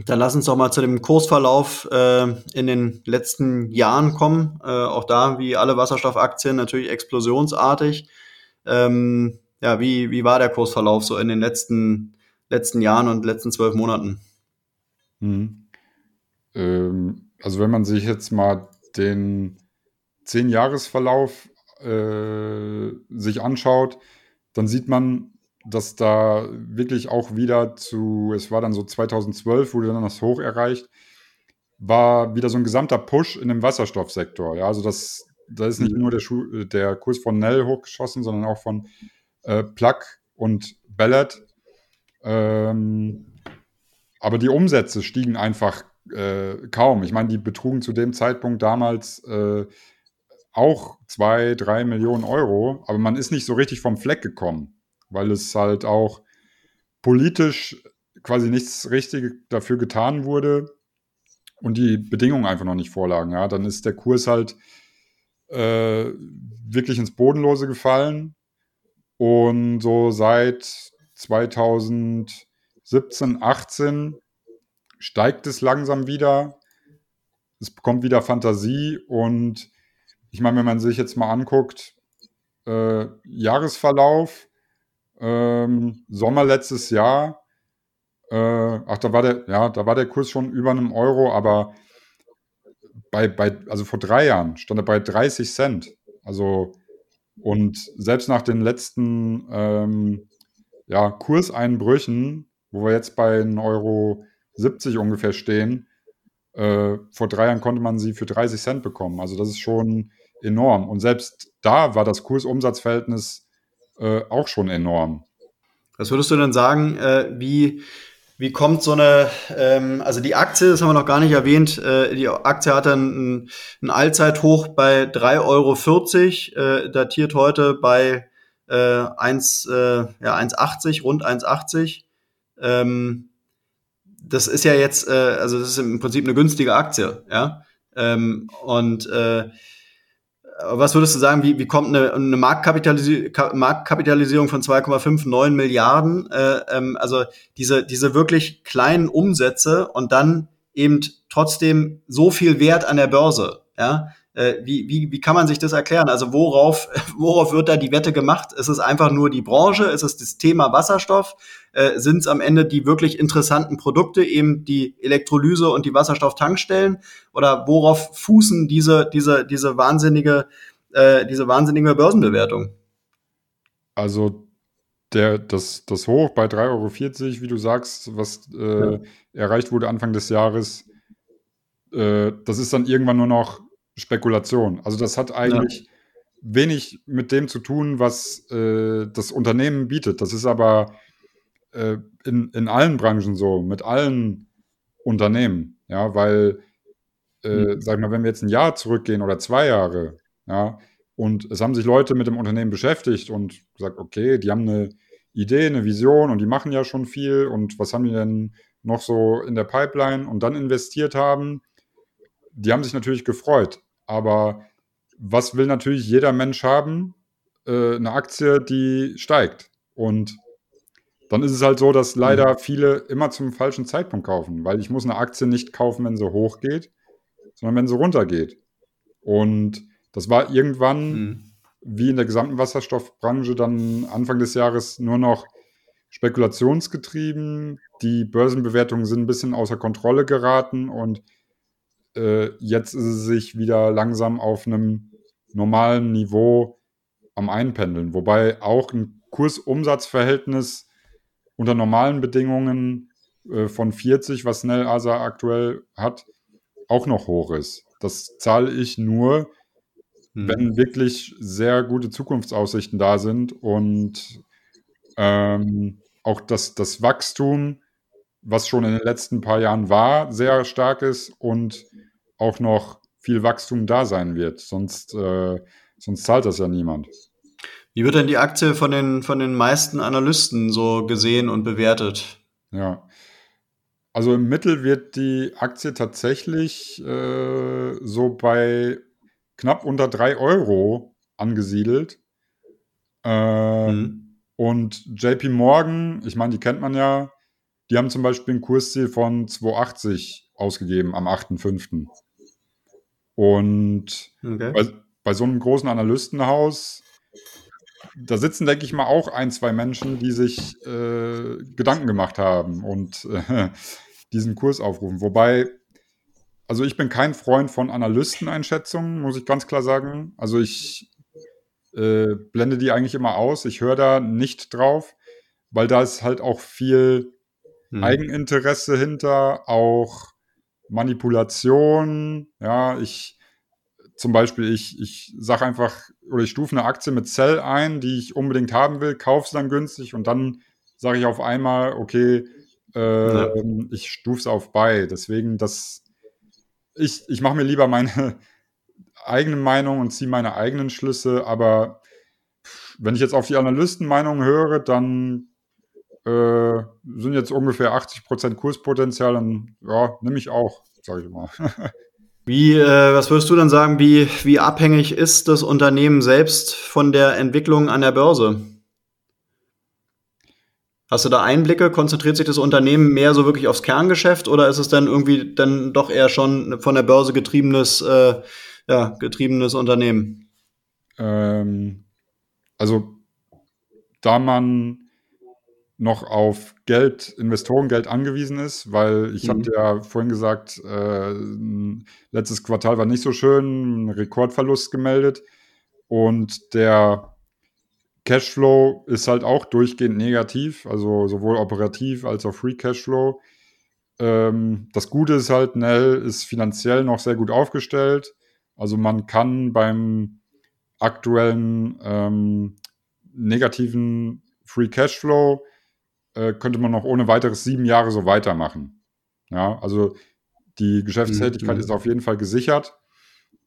dann lass uns doch mal zu dem Kursverlauf äh, in den letzten Jahren kommen. Äh, auch da, wie alle Wasserstoffaktien, natürlich explosionsartig. Ähm, ja, wie, wie war der Kursverlauf so in den letzten, letzten Jahren und letzten zwölf Monaten?
Hm. Ähm also wenn man sich jetzt mal den Zehn-Jahres-Verlauf äh, sich anschaut, dann sieht man, dass da wirklich auch wieder zu, es war dann so 2012, wurde dann das Hoch erreicht, war wieder so ein gesamter Push in dem Wasserstoffsektor. Ja, also das, da ist nicht mhm. nur der, Schuh, der Kurs von Nell hochgeschossen, sondern auch von äh, Plug und Ballard. Ähm, aber die Umsätze stiegen einfach äh, kaum. Ich meine, die betrugen zu dem Zeitpunkt damals äh, auch zwei, drei Millionen Euro, aber man ist nicht so richtig vom Fleck gekommen, weil es halt auch politisch quasi nichts richtig dafür getan wurde und die Bedingungen einfach noch nicht vorlagen. Ja, dann ist der Kurs halt äh, wirklich ins Bodenlose gefallen und so seit 2017, 18 steigt es langsam wieder. Es bekommt wieder Fantasie und ich meine, wenn man sich jetzt mal anguckt, äh, Jahresverlauf, ähm, Sommer letztes Jahr, äh, ach, da war der, ja, da war der Kurs schon über einem Euro, aber bei, bei, also vor drei Jahren stand er bei 30 Cent. Also, und selbst nach den letzten ähm, ja, Kurseinbrüchen, wo wir jetzt bei 1,70 Euro 70 ungefähr stehen. Äh, vor drei Jahren konnte man sie für 30 Cent bekommen. Also das ist schon enorm. Und selbst da war das Kursumsatzverhältnis äh, auch schon enorm.
Was würdest du denn sagen, äh, wie, wie kommt so eine, ähm, also die Aktie, das haben wir noch gar nicht erwähnt, äh, die Aktie hatte ein, ein Allzeithoch bei 3,40 Euro, äh, datiert heute bei äh, 1, äh, ja, 1,80, rund 1,80. Ähm, das ist ja jetzt, äh, also das ist im Prinzip eine günstige Aktie, ja. Ähm, und äh, was würdest du sagen, wie, wie kommt eine, eine Marktkapitalisi Marktkapitalisierung von 2,59 Milliarden, äh, ähm, also diese, diese wirklich kleinen Umsätze und dann eben trotzdem so viel Wert an der Börse, ja? Äh, wie, wie, wie kann man sich das erklären? Also worauf, worauf wird da die Wette gemacht? Ist es einfach nur die Branche? Ist es das Thema Wasserstoff? Äh, Sind es am Ende die wirklich interessanten Produkte, eben die Elektrolyse und die Wasserstofftankstellen? Oder worauf fußen diese, diese, diese wahnsinnige, äh, diese wahnsinnige Börsenbewertung?
Also der, das, das Hoch bei 3,40 Euro, wie du sagst, was äh, ja. erreicht wurde Anfang des Jahres, äh, das ist dann irgendwann nur noch Spekulation. Also das hat eigentlich ja. wenig mit dem zu tun, was äh, das Unternehmen bietet. Das ist aber äh, in, in allen Branchen so, mit allen Unternehmen. Ja, weil, äh, mhm. sag ich mal, wenn wir jetzt ein Jahr zurückgehen oder zwei Jahre, ja, und es haben sich Leute mit dem Unternehmen beschäftigt und gesagt, okay, die haben eine Idee, eine Vision und die machen ja schon viel und was haben die denn noch so in der Pipeline und dann investiert haben, die haben sich natürlich gefreut. Aber was will natürlich jeder Mensch haben? Äh, eine Aktie, die steigt. Und dann ist es halt so, dass leider mhm. viele immer zum falschen Zeitpunkt kaufen, weil ich muss eine Aktie nicht kaufen, wenn sie hochgeht, sondern wenn sie runtergeht. Und das war irgendwann, mhm. wie in der gesamten Wasserstoffbranche, dann Anfang des Jahres nur noch spekulationsgetrieben. Die Börsenbewertungen sind ein bisschen außer Kontrolle geraten und äh, jetzt ist es sich wieder langsam auf einem normalen Niveau am Einpendeln. Wobei auch ein Kursumsatzverhältnis unter normalen Bedingungen äh, von 40, was Snell Asa aktuell hat, auch noch hoch ist. Das zahle ich nur, hm. wenn wirklich sehr gute Zukunftsaussichten da sind und ähm, auch das, das Wachstum, was schon in den letzten paar Jahren war, sehr stark ist und auch noch viel Wachstum da sein wird. Sonst, äh, sonst zahlt das ja niemand.
Wie wird denn die Aktie von den, von den meisten Analysten so gesehen und bewertet?
Ja. Also im Mittel wird die Aktie tatsächlich äh, so bei knapp unter 3 Euro angesiedelt. Äh, mhm. Und JP Morgan, ich meine, die kennt man ja, die haben zum Beispiel ein Kursziel von 2,80 ausgegeben am 8.5. Und okay. bei, bei so einem großen Analystenhaus da sitzen, denke ich mal, auch ein, zwei Menschen, die sich äh, Gedanken gemacht haben und äh, diesen Kurs aufrufen. Wobei, also ich bin kein Freund von Analysteneinschätzungen, muss ich ganz klar sagen. Also ich äh, blende die eigentlich immer aus. Ich höre da nicht drauf, weil da ist halt auch viel hm. Eigeninteresse hinter, auch Manipulation. Ja, ich zum Beispiel, ich, ich sage einfach, oder ich stufe eine Aktie mit Sell ein, die ich unbedingt haben will, kaufe sie dann günstig und dann sage ich auf einmal, okay, äh, ja. ich stufe es auf Buy. Deswegen, das, ich, ich mache mir lieber meine eigene Meinung und ziehe meine eigenen Schlüsse, aber wenn ich jetzt auf die Analystenmeinung höre, dann äh, sind jetzt ungefähr 80% Kurspotenzial, dann ja, nehme ich auch, sage ich mal.
Wie, äh, was würdest du dann sagen, wie, wie abhängig ist das Unternehmen selbst von der Entwicklung an der Börse? Hast du da Einblicke? Konzentriert sich das Unternehmen mehr so wirklich aufs Kerngeschäft oder ist es dann irgendwie dann doch eher schon von der Börse getriebenes, äh, ja, getriebenes Unternehmen?
Ähm, also, da man noch auf Geld, Investorengeld angewiesen ist, weil ich mhm. habe ja vorhin gesagt, äh, letztes Quartal war nicht so schön, ein Rekordverlust gemeldet und der Cashflow ist halt auch durchgehend negativ, also sowohl operativ als auch Free Cashflow. Ähm, das Gute ist halt, Nell ist finanziell noch sehr gut aufgestellt. Also man kann beim aktuellen ähm, negativen Free Cashflow äh, könnte man noch ohne weiteres sieben Jahre so weitermachen. Ja, also die Geschäftstätigkeit mhm. ist auf jeden Fall gesichert.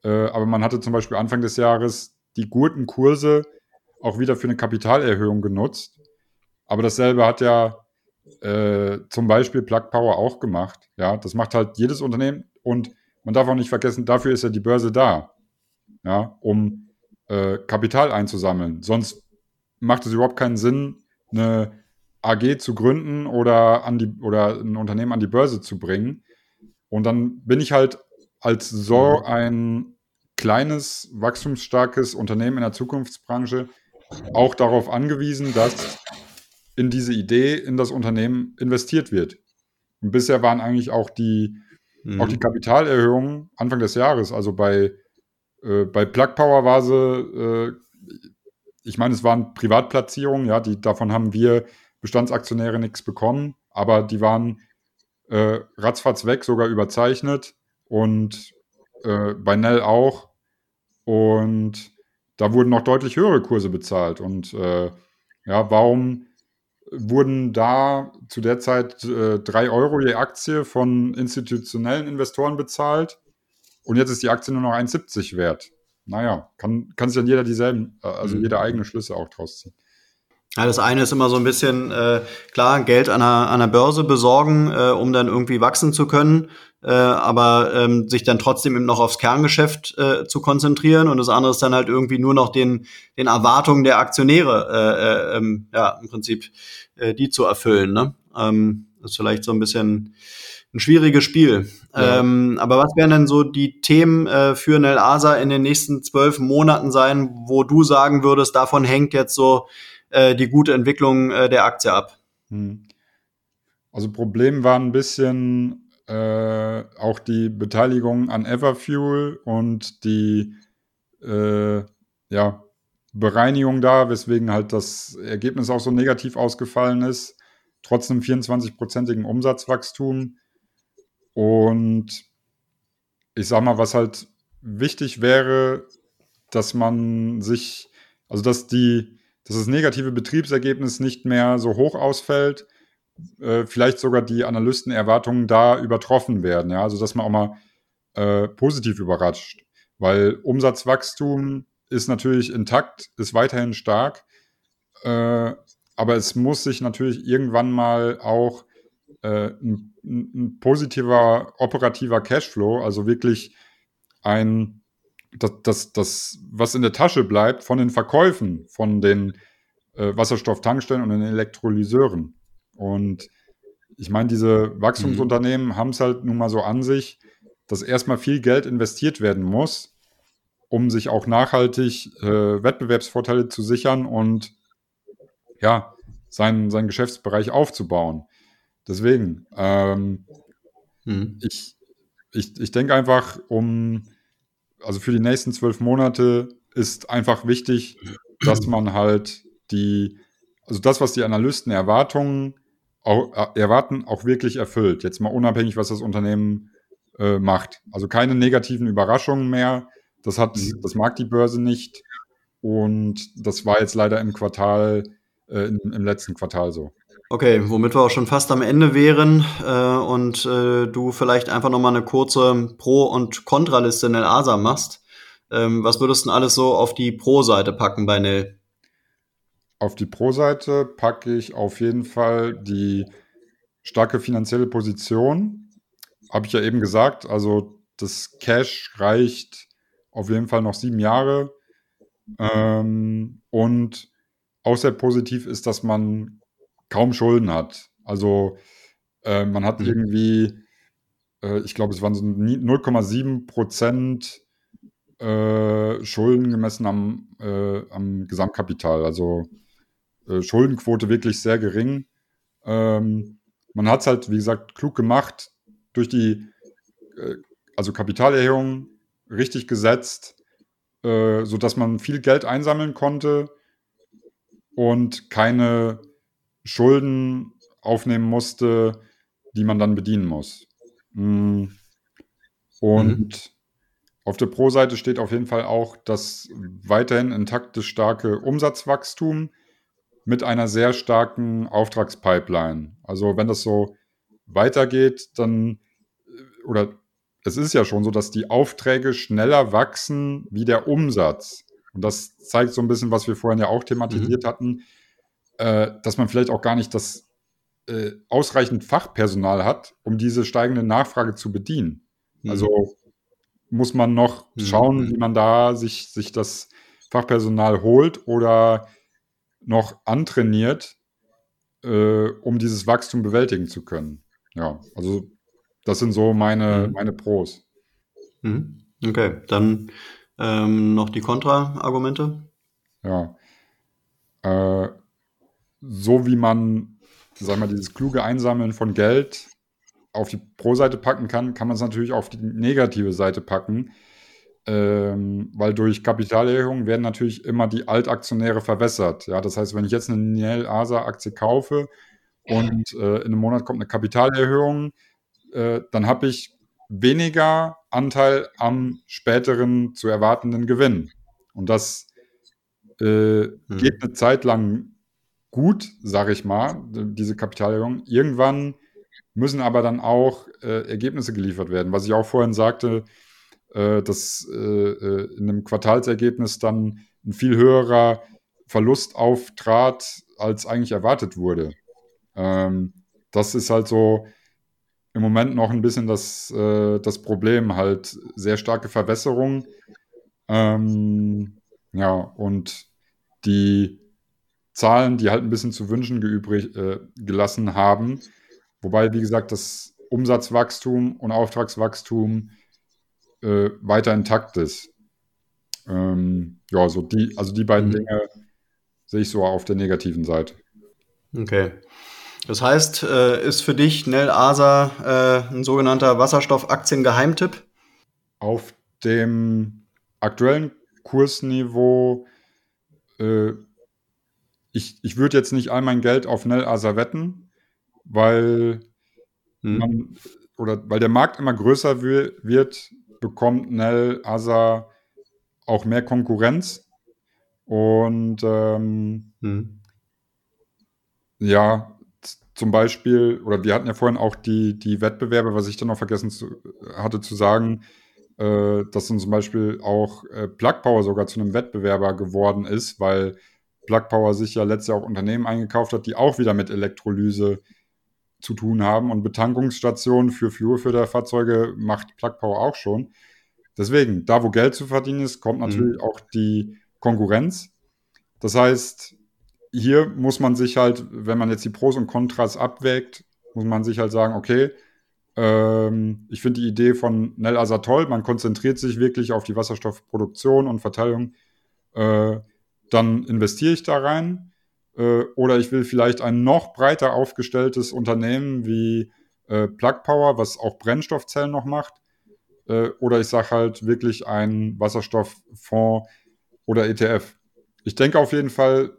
Äh, aber man hatte zum Beispiel Anfang des Jahres die guten Kurse auch wieder für eine Kapitalerhöhung genutzt. Aber dasselbe hat ja äh, zum Beispiel Plug Power auch gemacht. Ja, das macht halt jedes Unternehmen und man darf auch nicht vergessen, dafür ist ja die Börse da. Ja, um äh, Kapital einzusammeln. Sonst macht es überhaupt keinen Sinn, eine AG zu gründen oder, an die, oder ein Unternehmen an die Börse zu bringen. Und dann bin ich halt als so ein kleines, wachstumsstarkes Unternehmen in der Zukunftsbranche auch darauf angewiesen, dass in diese Idee, in das Unternehmen investiert wird. Und bisher waren eigentlich auch die, mhm. auch die Kapitalerhöhungen Anfang des Jahres, also bei, äh, bei Plug Power war sie, äh, ich meine, es waren Privatplatzierungen, ja, die, davon haben wir Bestandsaktionäre nichts bekommen, aber die waren äh, ratzfatz weg, sogar überzeichnet und äh, bei Nell auch. Und da wurden noch deutlich höhere Kurse bezahlt. Und äh, ja, warum wurden da zu der Zeit äh, 3 Euro je Aktie von institutionellen Investoren bezahlt. Und jetzt ist die Aktie nur noch 1,70 wert. Naja, kann, kann sich dann jeder dieselben, äh, also mhm. jeder eigene Schlüsse auch draus ziehen.
Ja, das eine ist immer so ein bisschen, äh, klar, Geld an der, an der Börse besorgen, äh, um dann irgendwie wachsen zu können, äh, aber ähm, sich dann trotzdem eben noch aufs Kerngeschäft äh, zu konzentrieren. Und das andere ist dann halt irgendwie nur noch den, den Erwartungen der Aktionäre, äh, äh, ähm, ja, im Prinzip äh, die zu erfüllen. Ne? Ähm, das ist vielleicht so ein bisschen ein schwieriges Spiel. Ja. Ähm, aber was werden denn so die Themen äh, für Nel Asa in den nächsten zwölf Monaten sein, wo du sagen würdest, davon hängt jetzt so äh, die gute Entwicklung äh, der Aktie ab. Hm.
Also Problem war ein bisschen äh, auch die Beteiligung an Everfuel und die äh, ja, Bereinigung da, weswegen halt das Ergebnis auch so negativ ausgefallen ist, trotz einem 24-prozentigen Umsatzwachstum. Und ich sag mal, was halt wichtig wäre, dass man sich, also dass die, dass das negative Betriebsergebnis nicht mehr so hoch ausfällt, äh, vielleicht sogar die Analystenerwartungen da übertroffen werden, ja, also dass man auch mal äh, positiv überrascht, weil Umsatzwachstum ist natürlich intakt, ist weiterhin stark, äh, aber es muss sich natürlich irgendwann mal auch äh, ein, ein positiver operativer Cashflow, also wirklich ein das, das, das, was in der Tasche bleibt von den Verkäufen von den äh, Wasserstofftankstellen und den Elektrolyseuren. Und ich meine, diese Wachstumsunternehmen mhm. haben es halt nun mal so an sich, dass erstmal viel Geld investiert werden muss, um sich auch nachhaltig äh, Wettbewerbsvorteile zu sichern und ja, seinen, seinen Geschäftsbereich aufzubauen. Deswegen, ähm, mhm. ich, ich, ich denke einfach, um also für die nächsten zwölf Monate ist einfach wichtig, dass man halt die, also das, was die Analysten Erwartungen auch, äh, erwarten, auch wirklich erfüllt. Jetzt mal unabhängig, was das Unternehmen äh, macht. Also keine negativen Überraschungen mehr. Das hat, mhm. das mag die Börse nicht. Und das war jetzt leider im Quartal, äh, im, im letzten Quartal so.
Okay, womit wir auch schon fast am Ende wären äh, und äh, du vielleicht einfach nochmal eine kurze Pro- und Kontraliste in ASA machst. Ähm, was würdest du denn alles so auf die Pro-Seite packen bei Nell?
Auf die Pro-Seite packe ich auf jeden Fall die starke finanzielle Position. Habe ich ja eben gesagt, also das Cash reicht auf jeden Fall noch sieben Jahre. Ähm, und auch sehr positiv ist, dass man kaum Schulden hat. Also äh, man hat mhm. irgendwie, äh, ich glaube, es waren so 0,7 Prozent äh, Schulden gemessen am, äh, am Gesamtkapital. Also äh, Schuldenquote wirklich sehr gering. Ähm, man hat es halt, wie gesagt, klug gemacht durch die äh, also Kapitalerhöhung richtig gesetzt, äh, sodass man viel Geld einsammeln konnte und keine Schulden aufnehmen musste, die man dann bedienen muss. Mm. Und mhm. auf der Pro-Seite steht auf jeden Fall auch das weiterhin intakte starke Umsatzwachstum mit einer sehr starken Auftragspipeline. Also wenn das so weitergeht, dann, äh, oder es ist ja schon so, dass die Aufträge schneller wachsen wie der Umsatz. Und das zeigt so ein bisschen, was wir vorhin ja auch thematisiert mhm. hatten äh, dass man vielleicht auch gar nicht das äh, ausreichend Fachpersonal hat, um diese steigende Nachfrage zu bedienen. Mhm. Also muss man noch mhm. schauen, wie man da sich, sich das Fachpersonal holt oder noch antrainiert, äh, um dieses Wachstum bewältigen zu können. Ja, also das sind so meine, mhm. meine Pros.
Mhm. Okay, dann ähm, noch die Kontra-Argumente.
Ja. Äh, so wie man, sag mal, dieses kluge Einsammeln von Geld auf die Pro-Seite packen kann, kann man es natürlich auf die negative Seite packen. Ähm, weil durch Kapitalerhöhung werden natürlich immer die Altaktionäre verwässert. Ja, das heißt, wenn ich jetzt eine Niel Asa Aktie kaufe und äh, in einem Monat kommt eine Kapitalerhöhung, äh, dann habe ich weniger Anteil am späteren zu erwartenden Gewinn. Und das äh, mhm. geht eine Zeit lang gut, sage ich mal, diese Kapitalerhöhung. Irgendwann müssen aber dann auch äh, Ergebnisse geliefert werden. Was ich auch vorhin sagte, äh, dass äh, äh in einem Quartalsergebnis dann ein viel höherer Verlust auftrat, als eigentlich erwartet wurde. Ähm, das ist halt so im Moment noch ein bisschen das, äh, das Problem, halt sehr starke Verwässerung. Ähm, ja, und die Zahlen, die halt ein bisschen zu wünschen geübrig, äh, gelassen haben. Wobei, wie gesagt, das Umsatzwachstum und Auftragswachstum äh, weiter intakt ist. Ähm, ja, so die, also die beiden mhm. Dinge sehe ich so auf der negativen Seite.
Okay. Das heißt, äh, ist für dich Nell Asa äh, ein sogenannter Wasserstoffaktiengeheimtipp?
Auf dem aktuellen Kursniveau, äh, ich, ich würde jetzt nicht all mein Geld auf Nell Asa wetten, weil hm. man, oder weil der Markt immer größer wird, bekommt Nell Asa auch mehr Konkurrenz. Und ähm, hm. ja, zum Beispiel, oder wir hatten ja vorhin auch die, die Wettbewerbe, was ich dann noch vergessen zu, hatte zu sagen, äh, dass dann zum Beispiel auch äh, Plug Power sogar zu einem Wettbewerber geworden ist, weil Plug Power sich ja letztes Jahr auch Unternehmen eingekauft hat, die auch wieder mit Elektrolyse zu tun haben und Betankungsstationen für Fuelfilterfahrzeuge macht Plug Power auch schon. Deswegen, da wo Geld zu verdienen ist, kommt mhm. natürlich mhm. auch die Konkurrenz. Das heißt, hier muss man sich halt, wenn man jetzt die Pros und Kontras abwägt, muss man sich halt sagen, okay, ähm, ich finde die Idee von Nel Asa toll, man konzentriert sich wirklich auf die Wasserstoffproduktion und Verteilung, äh, dann investiere ich da rein. Äh, oder ich will vielleicht ein noch breiter aufgestelltes Unternehmen wie äh, Plug Power, was auch Brennstoffzellen noch macht. Äh, oder ich sage halt wirklich ein Wasserstofffonds oder ETF. Ich denke auf jeden Fall,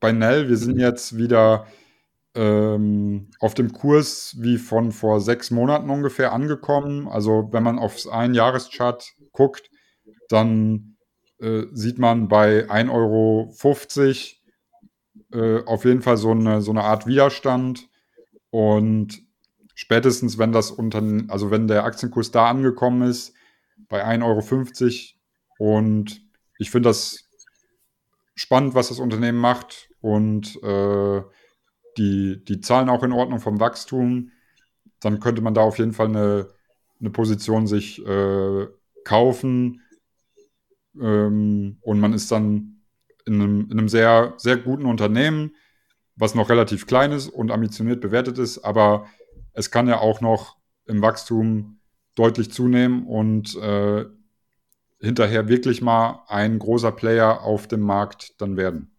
bei Nell. Wir sind jetzt wieder ähm, auf dem Kurs wie von vor sechs Monaten ungefähr angekommen. Also wenn man aufs Einjahreschart guckt, dann äh, sieht man bei 1,50 Euro äh, auf jeden Fall so eine, so eine Art Widerstand. Und spätestens, wenn das Unternehmen, also wenn der Aktienkurs da angekommen ist, bei 1,50 Euro und ich finde das spannend, was das Unternehmen macht. Und äh, die, die Zahlen auch in Ordnung vom Wachstum, dann könnte man da auf jeden Fall eine, eine Position sich äh, kaufen ähm, und man ist dann in einem, in einem sehr, sehr guten Unternehmen, was noch relativ klein ist und ambitioniert bewertet ist, aber es kann ja auch noch im Wachstum deutlich zunehmen und äh, hinterher wirklich mal ein großer Player auf dem Markt dann werden.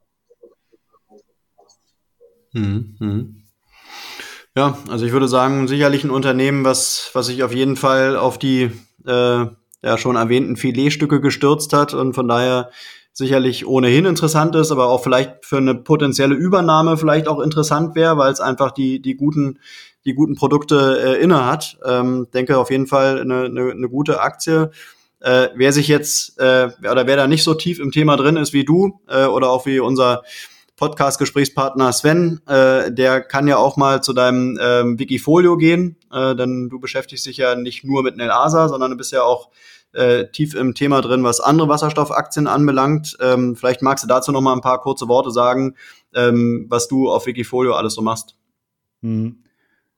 Mhm, mhm. Ja, also ich würde sagen, sicherlich ein Unternehmen, was, was sich auf jeden Fall auf die äh, ja schon erwähnten Filetstücke gestürzt hat und von daher sicherlich ohnehin interessant ist, aber auch vielleicht für eine potenzielle Übernahme vielleicht auch interessant wäre, weil es einfach die, die guten, die guten Produkte äh, inne hat. Ähm, denke auf jeden Fall eine, eine, eine gute Aktie. Äh, wer sich jetzt äh, oder wer da nicht so tief im Thema drin ist wie du äh, oder auch wie unser Podcast-Gesprächspartner Sven, äh, der kann ja auch mal zu deinem ähm, Wikifolio gehen, äh, denn du beschäftigst dich ja nicht nur mit Nelasa, sondern du bist ja auch äh, tief im Thema drin, was andere Wasserstoffaktien anbelangt. Ähm, vielleicht magst du dazu noch mal ein paar kurze Worte sagen, ähm, was du auf Wikifolio alles so machst.
Hm.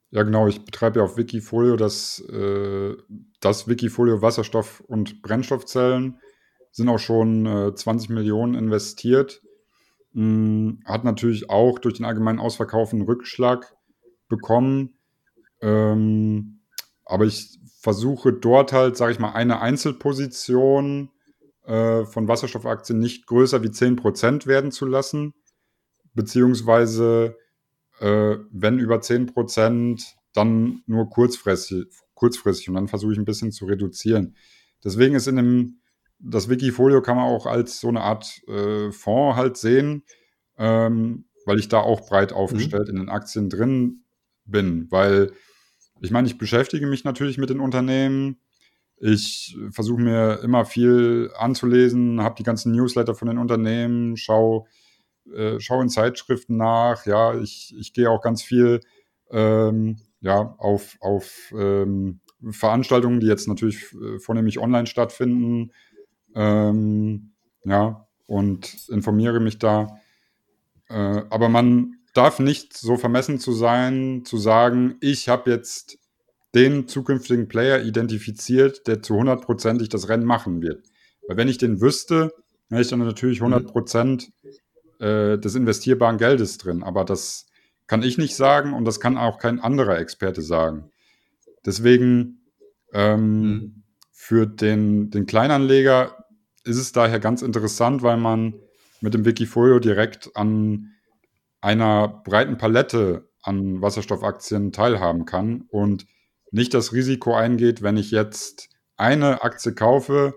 Ja, genau. Ich betreibe ja auf Wikifolio das, äh, das Wikifolio Wasserstoff- und Brennstoffzellen. Sind auch schon äh, 20 Millionen investiert. Hm, hat natürlich auch durch den allgemeinen Ausverkauf einen Rückschlag bekommen. Ähm, aber ich versuche dort halt, sage ich mal, eine Einzelposition äh, von Wasserstoffaktien nicht größer wie 10% werden zu lassen. Beziehungsweise, äh, wenn über 10%, dann nur kurzfristig, kurzfristig und dann versuche ich ein bisschen zu reduzieren. Deswegen ist in dem das Wikifolio kann man auch als so eine Art äh, Fonds halt sehen, ähm, weil ich da auch breit aufgestellt mhm. in den Aktien drin bin, weil ich meine, ich beschäftige mich natürlich mit den Unternehmen. Ich versuche mir immer viel anzulesen, habe die ganzen Newsletter von den Unternehmen, schaue, äh, schaue in Zeitschriften nach, ja, ich, ich gehe auch ganz viel ähm, ja, auf, auf ähm, Veranstaltungen, die jetzt natürlich äh, vornehmlich online stattfinden, ähm, ja, und informiere mich da. Äh, aber man darf nicht so vermessen zu sein, zu sagen, ich habe jetzt den zukünftigen Player identifiziert, der zu 100%ig das Rennen machen wird. Weil wenn ich den wüsste, hätte ich dann natürlich 100% mhm. äh, des investierbaren Geldes drin. Aber das kann ich nicht sagen und das kann auch kein anderer Experte sagen. Deswegen ähm, mhm. für den, den Kleinanleger ist es daher ganz interessant, weil man mit dem Wikifolio direkt an einer breiten Palette an Wasserstoffaktien teilhaben kann und nicht das Risiko eingeht, wenn ich jetzt eine Aktie kaufe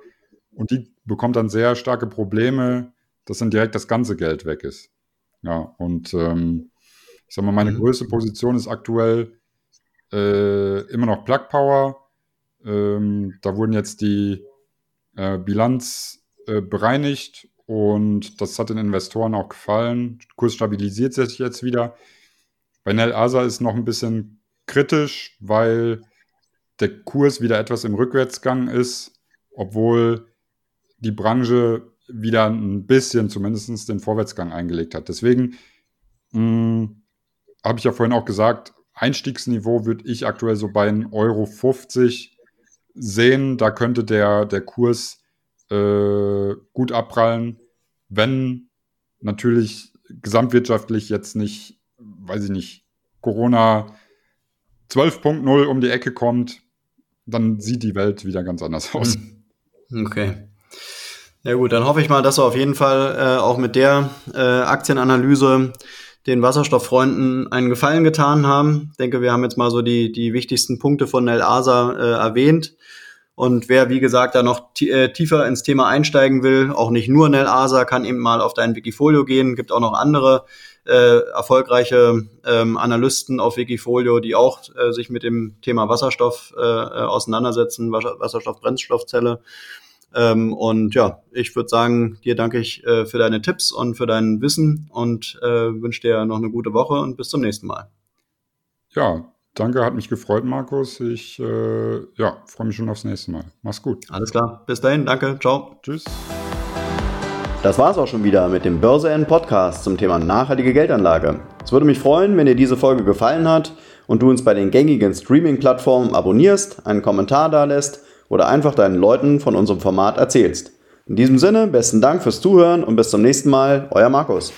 und die bekommt dann sehr starke Probleme, dass dann direkt das ganze Geld weg ist. Ja, und ähm, ich sag mal, meine mhm. größte Position ist aktuell äh, immer noch Plug Power. Ähm, da wurden jetzt die äh, Bilanz äh, bereinigt und das hat den Investoren auch gefallen. Kurs stabilisiert sich jetzt wieder. Bei Nel Asa ist noch ein bisschen kritisch, weil der Kurs wieder etwas im Rückwärtsgang ist, obwohl die Branche wieder ein bisschen zumindest den Vorwärtsgang eingelegt hat. Deswegen hm, habe ich ja vorhin auch gesagt, Einstiegsniveau würde ich aktuell so bei 1,50 Euro 50 sehen. Da könnte der, der Kurs äh, gut abprallen, wenn natürlich gesamtwirtschaftlich jetzt nicht, weiß ich nicht, Corona 12.0 um die Ecke kommt, dann sieht die Welt wieder ganz anders aus.
Hm. Okay. Ja gut, dann hoffe ich mal, dass wir auf jeden Fall äh, auch mit der äh, Aktienanalyse den Wasserstofffreunden einen Gefallen getan haben. Ich denke, wir haben jetzt mal so die, die wichtigsten Punkte von Nel Asa äh, erwähnt. Und wer, wie gesagt, da noch äh, tiefer ins Thema einsteigen will, auch nicht nur Nel Asa, kann eben mal auf dein Wikifolio gehen. Gibt auch noch andere äh, erfolgreiche ähm, Analysten auf Wikifolio, die auch äh, sich mit dem Thema Wasserstoff äh, äh auseinandersetzen, Wasserstoff-Brennstoffzelle. Ähm, und ja, ich würde sagen, dir danke ich äh, für deine Tipps und für dein Wissen und äh, wünsche dir noch eine gute Woche und bis zum nächsten Mal.
Ja, danke, hat mich gefreut, Markus. Ich äh, ja, freue mich schon aufs nächste Mal. Mach's gut.
Alles klar. Bis dahin, danke. Ciao.
Tschüss.
Das war's auch schon wieder mit dem Börse N Podcast zum Thema nachhaltige Geldanlage. Es würde mich freuen, wenn dir diese Folge gefallen hat und du uns bei den gängigen Streaming-Plattformen abonnierst, einen Kommentar da lässt oder einfach deinen Leuten von unserem Format erzählst. In diesem Sinne, besten Dank fürs Zuhören und bis zum nächsten Mal, euer Markus.